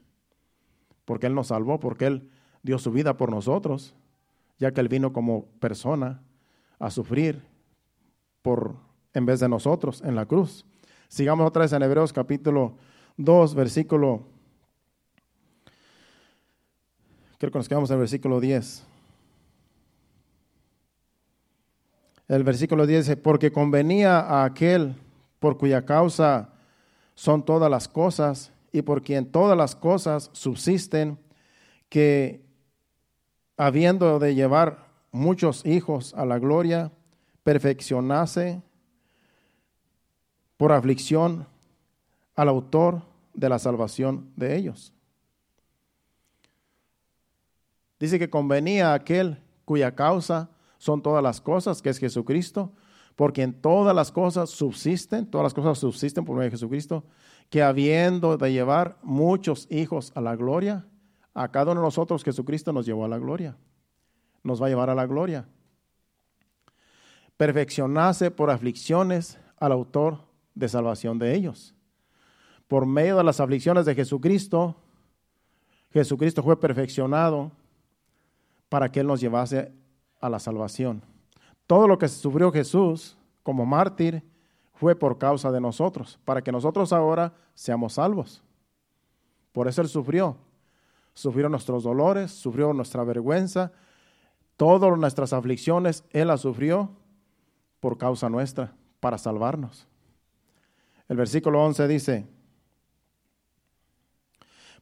porque Él nos salvó, porque Él dio su vida por nosotros, ya que Él vino como persona a sufrir por, en vez de nosotros en la cruz. Sigamos otra vez en Hebreos capítulo 2, versículo, creo que nos quedamos en el versículo 10. El versículo 10 dice, porque convenía a aquel por cuya causa son todas las cosas y por quien todas las cosas subsisten, que habiendo de llevar muchos hijos a la gloria, perfeccionase por aflicción al autor de la salvación de ellos. Dice que convenía a aquel cuya causa son todas las cosas, que es Jesucristo, porque en todas las cosas subsisten, todas las cosas subsisten por medio de Jesucristo, que habiendo de llevar muchos hijos a la gloria, a cada uno de nosotros Jesucristo nos llevó a la gloria, nos va a llevar a la gloria. Perfeccionase por aflicciones al autor de salvación de ellos. Por medio de las aflicciones de Jesucristo, Jesucristo fue perfeccionado para que Él nos llevase a la salvación. Todo lo que sufrió Jesús como mártir fue por causa de nosotros, para que nosotros ahora seamos salvos. Por eso Él sufrió. Sufrió nuestros dolores, sufrió nuestra vergüenza, todas nuestras aflicciones, Él las sufrió por causa nuestra, para salvarnos. El versículo 11 dice,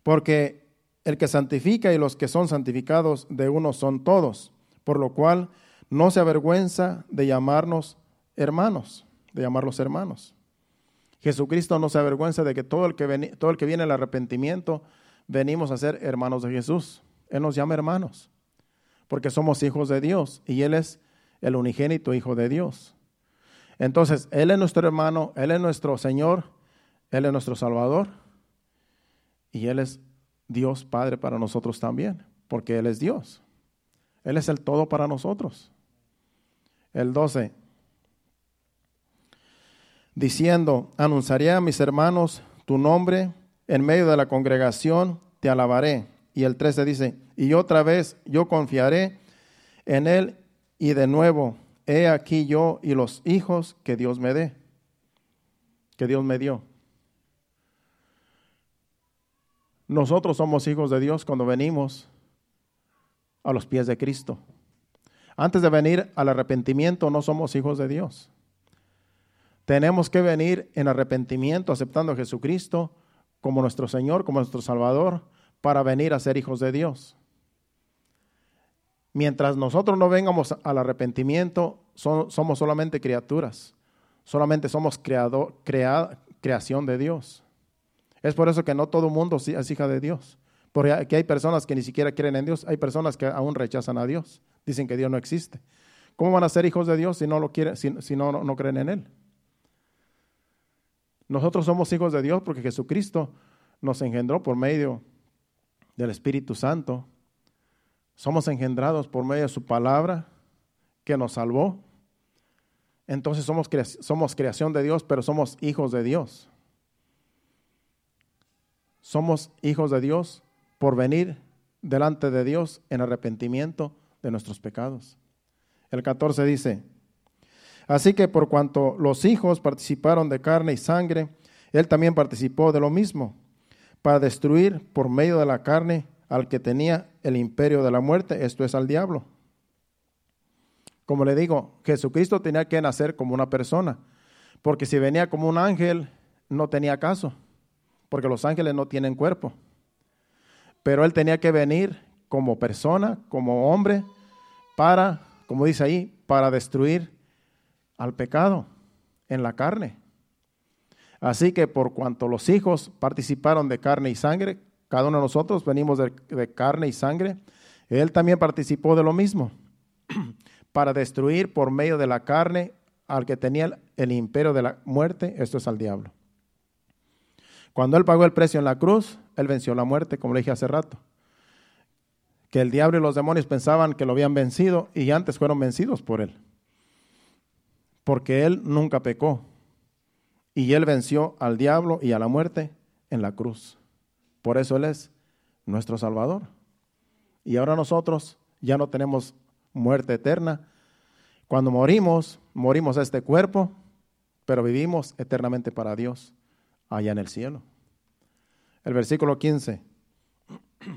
porque el que santifica y los que son santificados de uno son todos por lo cual no se avergüenza de llamarnos hermanos, de llamarlos hermanos. Jesucristo no se avergüenza de que todo el que, todo el que viene al arrepentimiento venimos a ser hermanos de Jesús. Él nos llama hermanos, porque somos hijos de Dios y Él es el unigénito Hijo de Dios. Entonces, Él es nuestro hermano, Él es nuestro Señor, Él es nuestro Salvador y Él es Dios Padre para nosotros también, porque Él es Dios. Él es el todo para nosotros. El 12. Diciendo, anunciaré a mis hermanos tu nombre en medio de la congregación, te alabaré. Y el 13 dice, y otra vez yo confiaré en él y de nuevo, he aquí yo y los hijos que Dios me dé, que Dios me dio. Nosotros somos hijos de Dios cuando venimos a los pies de Cristo. Antes de venir al arrepentimiento no somos hijos de Dios. Tenemos que venir en arrepentimiento aceptando a Jesucristo como nuestro Señor, como nuestro Salvador, para venir a ser hijos de Dios. Mientras nosotros no vengamos al arrepentimiento, somos solamente criaturas, solamente somos creación de Dios. Es por eso que no todo mundo es hija de Dios. Porque hay personas que ni siquiera creen en Dios, hay personas que aún rechazan a Dios, dicen que Dios no existe. ¿Cómo van a ser hijos de Dios si no, lo quieren, si, no, no creen en Él? Nosotros somos hijos de Dios porque Jesucristo nos engendró por medio del Espíritu Santo. Somos engendrados por medio de su palabra que nos salvó. Entonces somos creación de Dios, pero somos hijos de Dios. Somos hijos de Dios por venir delante de Dios en arrepentimiento de nuestros pecados. El 14 dice, así que por cuanto los hijos participaron de carne y sangre, él también participó de lo mismo, para destruir por medio de la carne al que tenía el imperio de la muerte, esto es al diablo. Como le digo, Jesucristo tenía que nacer como una persona, porque si venía como un ángel, no tenía caso, porque los ángeles no tienen cuerpo pero él tenía que venir como persona, como hombre, para, como dice ahí, para destruir al pecado en la carne. Así que por cuanto los hijos participaron de carne y sangre, cada uno de nosotros venimos de, carne y sangre, él también participó de lo mismo, para destruir por medio de la carne al que tenía el imperio de la muerte, esto es al diablo. Cuando Él pagó el precio en la cruz, Él venció la muerte, como le dije hace rato. Que el diablo y los demonios pensaban que lo habían vencido y antes fueron vencidos por Él. Porque Él nunca pecó. Y Él venció al diablo y a la muerte en la cruz. Por eso Él es nuestro Salvador. Y ahora nosotros ya no tenemos muerte eterna. Cuando morimos, morimos a este cuerpo, pero vivimos eternamente para Dios allá en el cielo. El versículo 15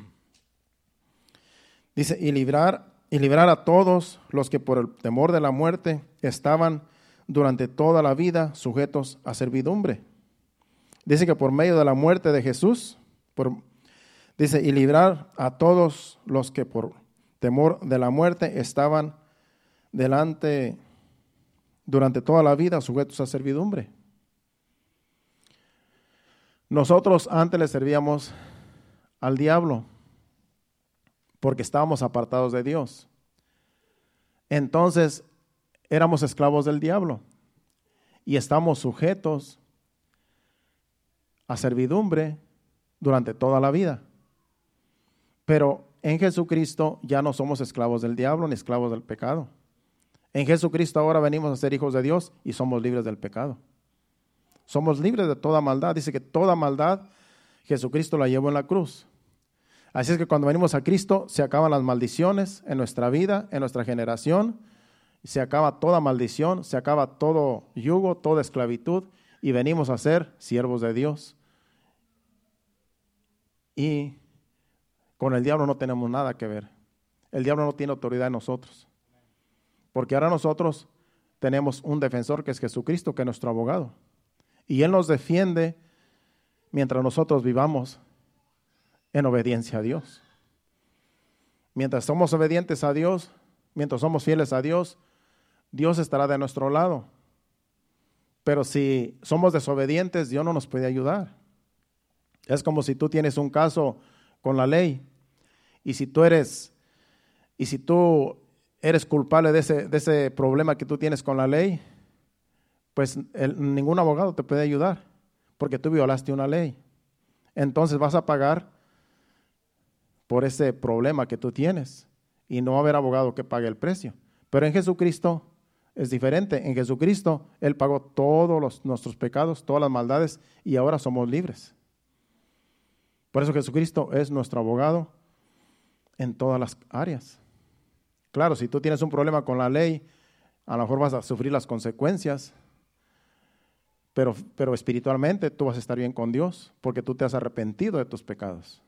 dice, y librar, y librar a todos los que por el temor de la muerte estaban durante toda la vida sujetos a servidumbre. Dice que por medio de la muerte de Jesús, dice, y librar a todos los que por temor de la muerte estaban delante durante toda la vida sujetos a servidumbre. Nosotros antes le servíamos al diablo porque estábamos apartados de Dios. Entonces éramos esclavos del diablo y estamos sujetos a servidumbre durante toda la vida. Pero en Jesucristo ya no somos esclavos del diablo ni esclavos del pecado. En Jesucristo ahora venimos a ser hijos de Dios y somos libres del pecado. Somos libres de toda maldad. Dice que toda maldad Jesucristo la llevó en la cruz. Así es que cuando venimos a Cristo se acaban las maldiciones en nuestra vida, en nuestra generación. Se acaba toda maldición, se acaba todo yugo, toda esclavitud y venimos a ser siervos de Dios. Y con el diablo no tenemos nada que ver. El diablo no tiene autoridad en nosotros. Porque ahora nosotros tenemos un defensor que es Jesucristo, que es nuestro abogado. Y Él nos defiende mientras nosotros vivamos en obediencia a Dios. Mientras somos obedientes a Dios, mientras somos fieles a Dios, Dios estará de nuestro lado. Pero si somos desobedientes, Dios no nos puede ayudar. Es como si tú tienes un caso con la ley y si tú eres y si tú eres culpable de ese, de ese problema que tú tienes con la ley, pues ningún abogado te puede ayudar porque tú violaste una ley. Entonces vas a pagar por ese problema que tú tienes y no va a haber abogado que pague el precio. Pero en Jesucristo es diferente. En Jesucristo Él pagó todos los, nuestros pecados, todas las maldades y ahora somos libres. Por eso Jesucristo es nuestro abogado en todas las áreas. Claro, si tú tienes un problema con la ley, a lo mejor vas a sufrir las consecuencias, Pero, pero espiritualmente tú vas a estar bien con Dios porque tú te has arrepentido de tus pecados.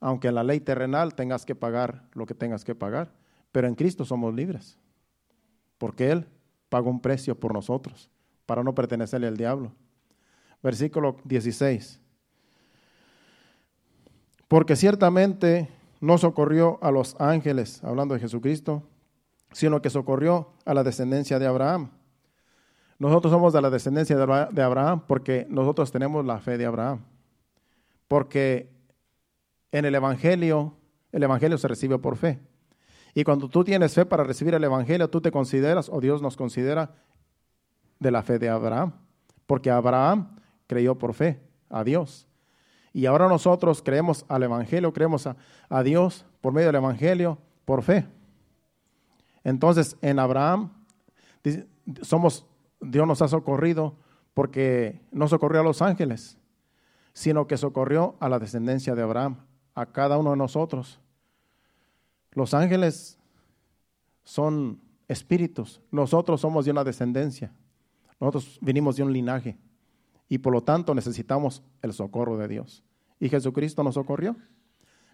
Aunque en la ley terrenal tengas que pagar lo que tengas que pagar, pero en Cristo somos libres. Porque Él pagó un precio por nosotros para no pertenecerle al diablo. Versículo 16. Porque ciertamente no socorrió a los ángeles, hablando de Jesucristo, sino que socorrió a la descendencia de Abraham. Nosotros somos de la descendencia de Abraham porque nosotros tenemos la fe de Abraham. Porque en el Evangelio, el Evangelio se recibe por fe. Y cuando tú tienes fe para recibir el Evangelio, tú te consideras, o Dios nos considera, de la fe de Abraham. Porque Abraham creyó por fe a Dios. Y ahora nosotros creemos al Evangelio, creemos a, Dios por medio del Evangelio, por fe. Entonces, en Abraham, somos, Dios nos ha socorrido porque no socorrió a los ángeles, sino que socorrió a la descendencia de Abraham, a cada uno de nosotros. Los ángeles son espíritus, nosotros somos de una descendencia, nosotros vinimos de un linaje y por lo tanto necesitamos el socorro de Dios. Y Jesucristo nos socorrió.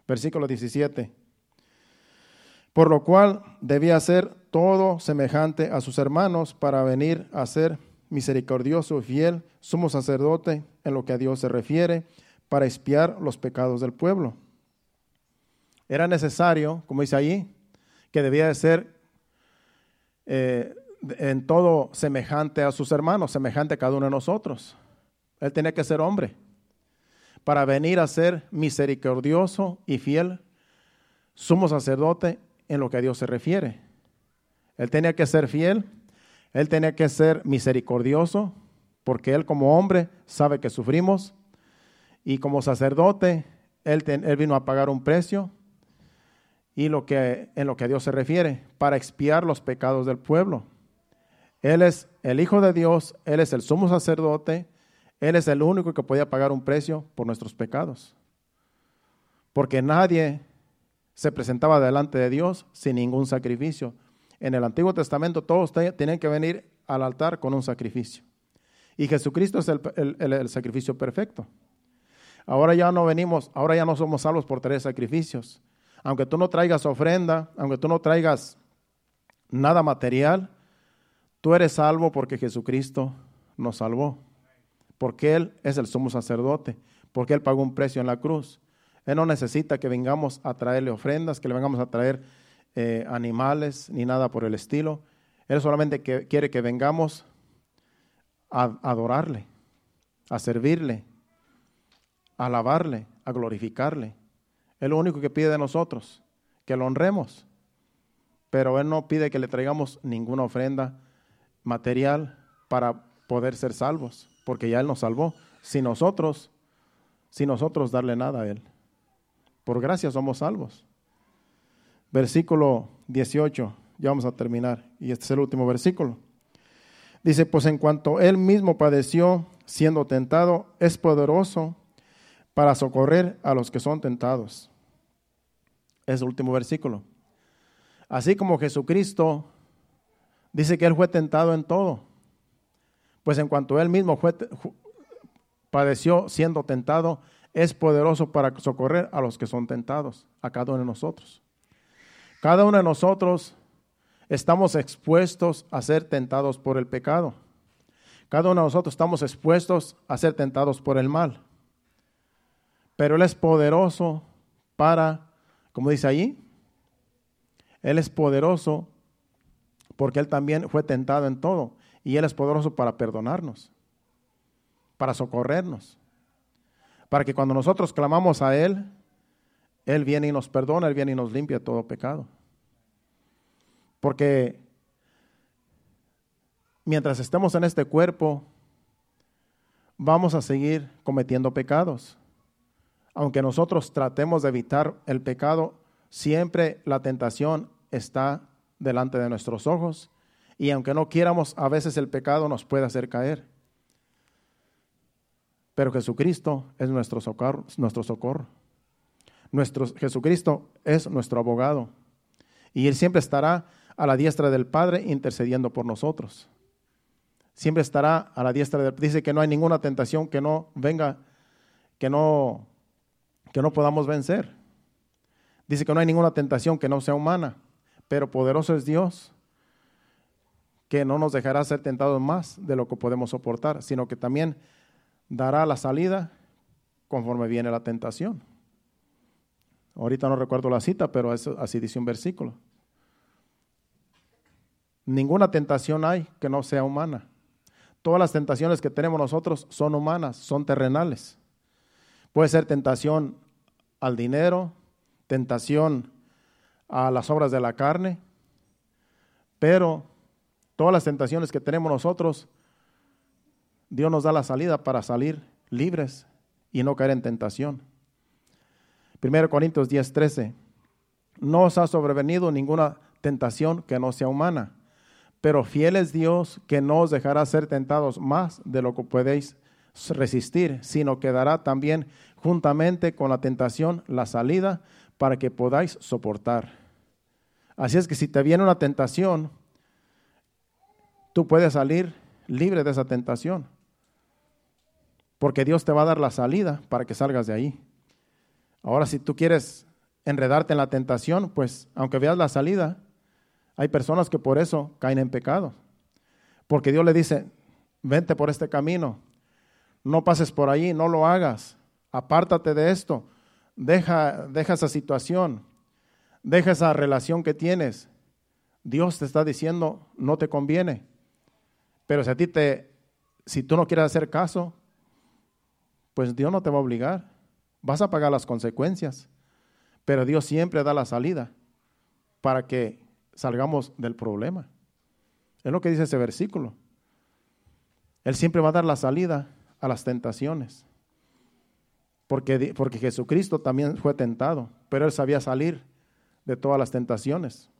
Versículo 17. Por lo cual debía ser todo semejante a sus hermanos para venir a ser misericordioso y fiel, sumo sacerdote en lo que a Dios se refiere, para espiar los pecados del pueblo. Era necesario, como dice allí, que debía de ser eh, en todo semejante a sus hermanos, semejante a cada uno de nosotros. Él tenía que ser hombre para venir a ser misericordioso y fiel, sumo sacerdote en lo que a Dios se refiere. Él tenía que ser fiel, él tenía que ser misericordioso, porque él como hombre sabe que sufrimos, y como sacerdote, él, vino a pagar un precio, y lo que, en lo que a Dios se refiere, para expiar los pecados del pueblo. Él es el Hijo de Dios, Él es el sumo sacerdote, Él es el único que podía pagar un precio por nuestros pecados. Porque nadie se presentaba delante de Dios sin ningún sacrificio. En el Antiguo Testamento todos tenían que venir al altar con un sacrificio. Y Jesucristo es el, sacrificio perfecto. Ahora ya no venimos, ahora ya no somos salvos por tres sacrificios. Aunque tú no traigas ofrenda, aunque tú no traigas nada material, Tú eres salvo porque Jesucristo nos salvó, porque Él es el sumo sacerdote, porque Él pagó un precio en la cruz. Él no necesita que vengamos a traerle ofrendas, que le vengamos a traer eh, animales ni nada por el estilo. Él solamente quiere que vengamos a adorarle, a servirle, a alabarle, a glorificarle. Es lo único que pide de nosotros, que lo honremos. Pero Él no pide que le traigamos ninguna ofrenda material para poder ser salvos, porque ya Él nos salvó. Si nosotros, si nosotros darle nada a Él, por gracia somos salvos. Versículo 18, ya vamos a terminar, y este es el último versículo. Dice, pues en cuanto Él mismo padeció siendo tentado, es poderoso para socorrer a los que son tentados. Es el último versículo. Así como Jesucristo Dice que Él fue tentado en todo. Pues en cuanto Él mismo fue, padeció siendo tentado, es poderoso para socorrer a los que son tentados, a cada uno de nosotros. Cada uno de nosotros estamos expuestos a ser tentados por el pecado. Cada uno de nosotros estamos expuestos a ser tentados por el mal. Pero Él es poderoso para, como dice allí, Él es poderoso porque Él también fue tentado en todo y Él es poderoso para perdonarnos, para socorrernos, para que cuando nosotros clamamos a Él, Él viene y nos perdona, Él viene y nos limpia todo pecado. Porque mientras estemos en este cuerpo, vamos a seguir cometiendo pecados. Aunque nosotros tratemos de evitar el pecado, siempre la tentación está delante de nuestros ojos y aunque no quieramos, a veces el pecado nos puede hacer caer. Pero Jesucristo es nuestro socorro. Nuestro socorro. Nuestro, Jesucristo es nuestro abogado y Él siempre estará a la diestra del Padre intercediendo por nosotros. siempre estará a la diestra de Dice que no hay ninguna tentación que no venga, que no, que no podamos vencer. Dice que no hay ninguna tentación que no sea humana, pero poderoso es Dios, que no nos dejará ser tentados más de lo que podemos soportar, sino que también dará la salida conforme viene la tentación. Ahorita no recuerdo la cita, pero eso, así dice un versículo. Ninguna tentación hay que no sea humana. Todas las tentaciones que tenemos nosotros son humanas, son terrenales. Puede ser tentación al dinero, tentación a las obras de la carne, pero todas las tentaciones que tenemos nosotros, Dios nos da la salida para salir libres y no caer en tentación. 1 Corintios 10, 13. No os ha sobrevenido ninguna tentación que no sea humana, pero fiel es Dios que no os dejará ser tentados más de lo que podéis resistir, sino que dará también juntamente con la tentación la salida para que podáis soportar. Así es que si te viene una tentación, tú puedes salir libre de esa tentación, porque Dios te va a dar la salida para que salgas de ahí. Ahora, si tú quieres enredarte en la tentación, pues aunque veas la salida, hay personas que por eso caen en pecado. Porque Dios le dice, vente por este camino, no pases por ahí, no lo hagas, apártate de esto, deja, deja esa situación, deja esa relación que tienes. Dios te está diciendo, no te conviene. Pero si a ti te, si tú no quieres hacer caso, pues Dios no te va a obligar. Vas a pagar las consecuencias. Pero Dios siempre da la salida para que salgamos del problema. Es lo que dice ese versículo. Él siempre va a dar la salida a las tentaciones. Porque, porque Jesucristo también fue tentado, pero él sabía salir de todas las tentaciones.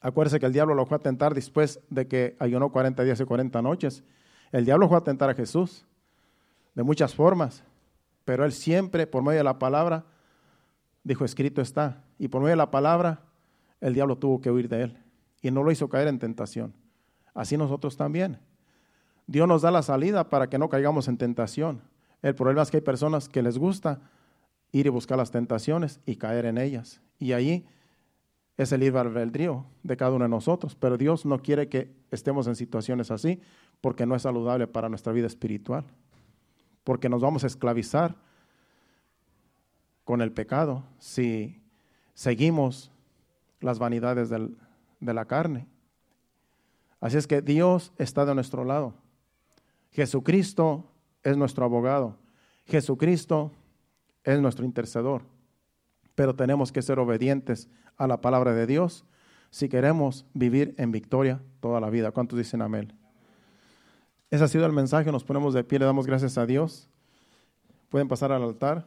Acuérdese que el diablo lo fue a tentar después de que ayunó 40 días y 40 noches. El diablo fue a tentar a Jesús de muchas formas, pero él siempre, por medio de la palabra, dijo, escrito está. Y por medio de la palabra, el diablo tuvo que huir de él y no lo hizo caer en tentación. Así nosotros también. Dios nos da la salida para que no caigamos en tentación. El problema es que hay personas que les gusta ir y buscar las tentaciones y caer en ellas. Y ahí es el libre albedrío de cada uno de nosotros. Pero Dios no quiere que estemos en situaciones así porque no es saludable para nuestra vida espiritual. Porque nos vamos a esclavizar con el pecado si seguimos las vanidades de la carne. Así es que Dios está de nuestro lado. Jesucristo es nuestro abogado. Jesucristo es nuestro intercedor. Pero tenemos que ser obedientes a la palabra de Dios si queremos vivir en victoria toda la vida. ¿Cuántos dicen amén? Ese ha sido el mensaje. Nos ponemos de pie, le damos gracias a Dios. Pueden pasar al altar.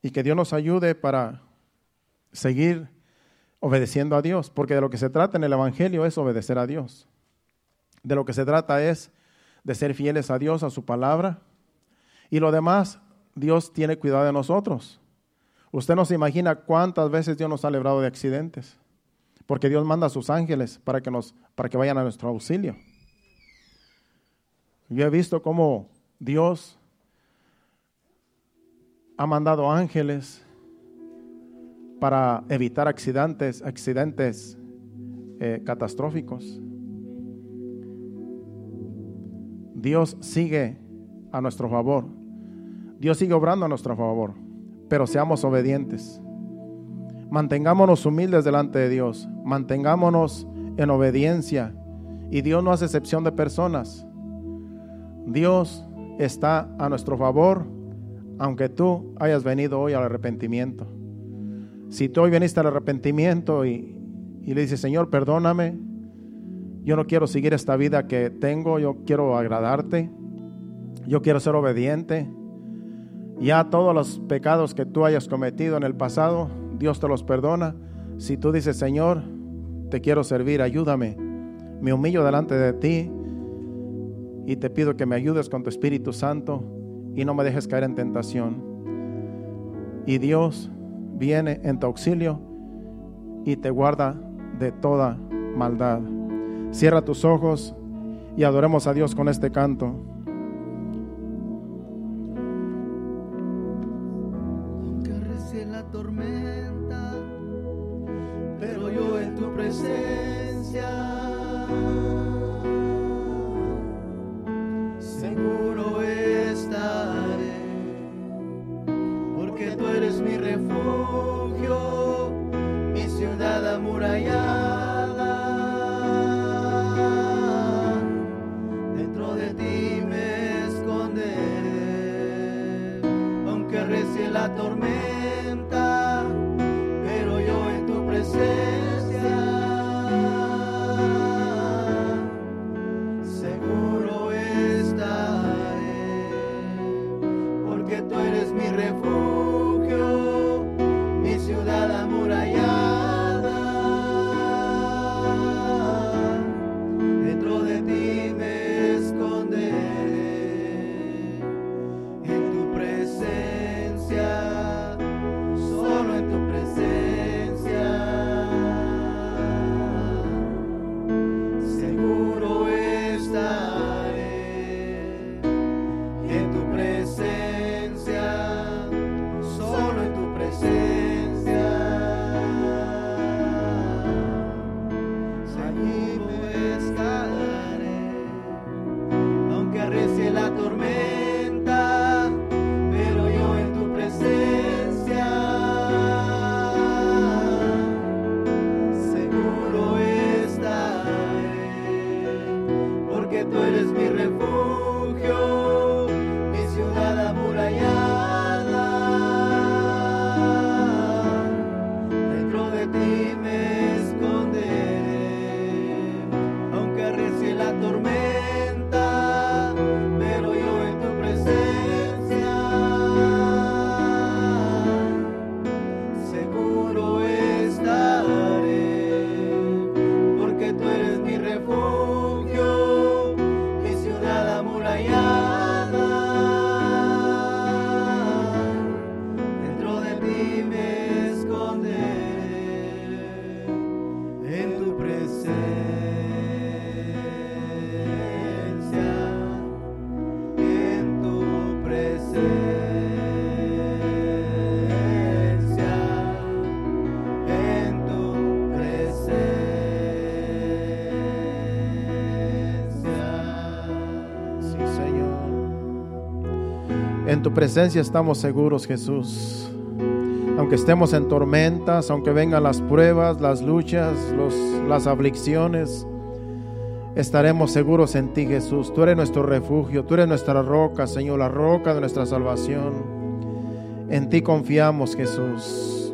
Y que Dios nos ayude para seguir obedeciendo a Dios, porque de lo que se trata en el Evangelio es obedecer a Dios. De lo que se trata es de ser fieles a Dios, a su palabra, y lo demás, Dios tiene cuidado de nosotros. Usted no se imagina cuántas veces Dios nos ha librado de accidentes, porque Dios manda a sus ángeles para que, nos, para que vayan a nuestro auxilio. Yo he visto cómo Dios ha mandado ángeles para evitar accidentes, accidentes eh, catastróficos. Dios sigue a nuestro favor. Dios sigue obrando a nuestro favor, pero seamos obedientes. Mantengámonos humildes delante de Dios, mantengámonos en obediencia y Dios no hace excepción de personas. Dios está a nuestro favor, aunque tú hayas venido hoy al arrepentimiento. Si tú hoy viniste al arrepentimiento y, le dices, Señor, perdóname, yo no quiero seguir esta vida que tengo, yo quiero agradarte, yo quiero ser obediente. Ya todos los pecados que tú hayas cometido en el pasado, Dios te los perdona. Si tú dices, Señor, te quiero servir, ayúdame, me humillo delante de ti y te pido que me ayudes con tu Espíritu Santo y no me dejes caer en tentación. Y Dios viene en tu auxilio y te guarda de toda maldad. Cierra tus ojos y adoremos a Dios con este canto. En tu presencia estamos seguros, Jesús. Aunque estemos en tormentas, aunque vengan las pruebas, las luchas, las aflicciones, estaremos seguros en ti, Jesús. Tú eres nuestro refugio, tú eres nuestra roca, Señor, la roca de nuestra salvación. En ti confiamos, Jesús.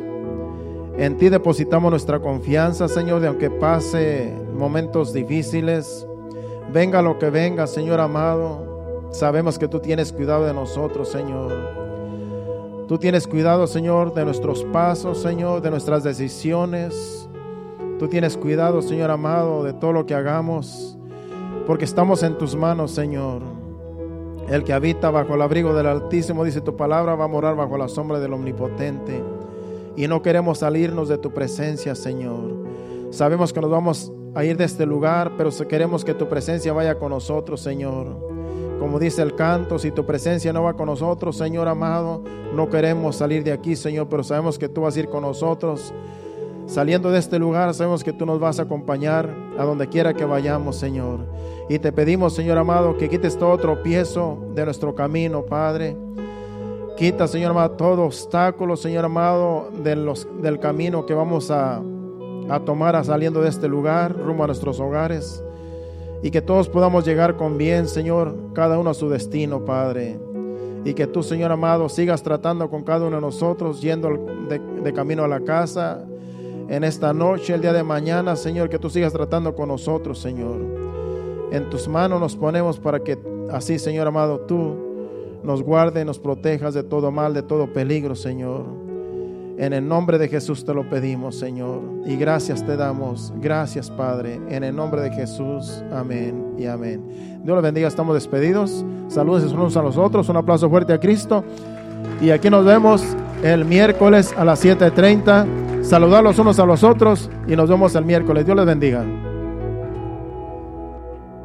En ti depositamos nuestra confianza, Señor, de aunque pase momentos difíciles, venga lo que venga, Señor amado. Sabemos que tú tienes cuidado de nosotros, Señor. Tú tienes cuidado, Señor, de nuestros pasos, Señor, de nuestras decisiones. Tú tienes cuidado, Señor amado, de todo lo que hagamos, porque estamos en tus manos, Señor. El que habita bajo el abrigo del Altísimo, dice tu palabra, va a morar bajo la sombra del Omnipotente. Y no queremos salirnos de tu presencia, Señor. Sabemos que nos vamos a ir de este lugar, pero queremos que tu presencia vaya con nosotros, Señor. Como dice el canto, si tu presencia no va con nosotros, Señor amado, no queremos salir de aquí, Señor, pero sabemos que tú vas a ir con nosotros. Saliendo de este lugar, sabemos que tú nos vas a acompañar a donde quiera que vayamos, Señor. Y te pedimos, Señor amado, que quites todo tropiezo de nuestro camino, Padre. Quita, Señor amado, todo obstáculo, Señor amado, de los, del camino que vamos a, a tomar saliendo de este lugar, rumbo a nuestros hogares y que todos podamos llegar con bien, Señor, cada uno a su destino, Padre. Y que tú, Señor amado, sigas tratando con cada uno de nosotros, yendo de, camino a la casa en esta noche, el día de mañana, Señor, que tú sigas tratando con nosotros, Señor. En tus manos nos ponemos para que así, Señor amado, tú nos guarde, nos protejas de todo mal, de todo peligro, Señor. En el nombre de Jesús te lo pedimos, Señor. Y gracias te damos. Gracias, Padre. En el nombre de Jesús. Amén y amén. Dios los bendiga. Estamos despedidos. Saludos unos a los otros. Un aplauso fuerte a Cristo. Y aquí nos vemos el miércoles a las 7.30. Saludar los unos a los otros y nos vemos el miércoles. Dios les bendiga.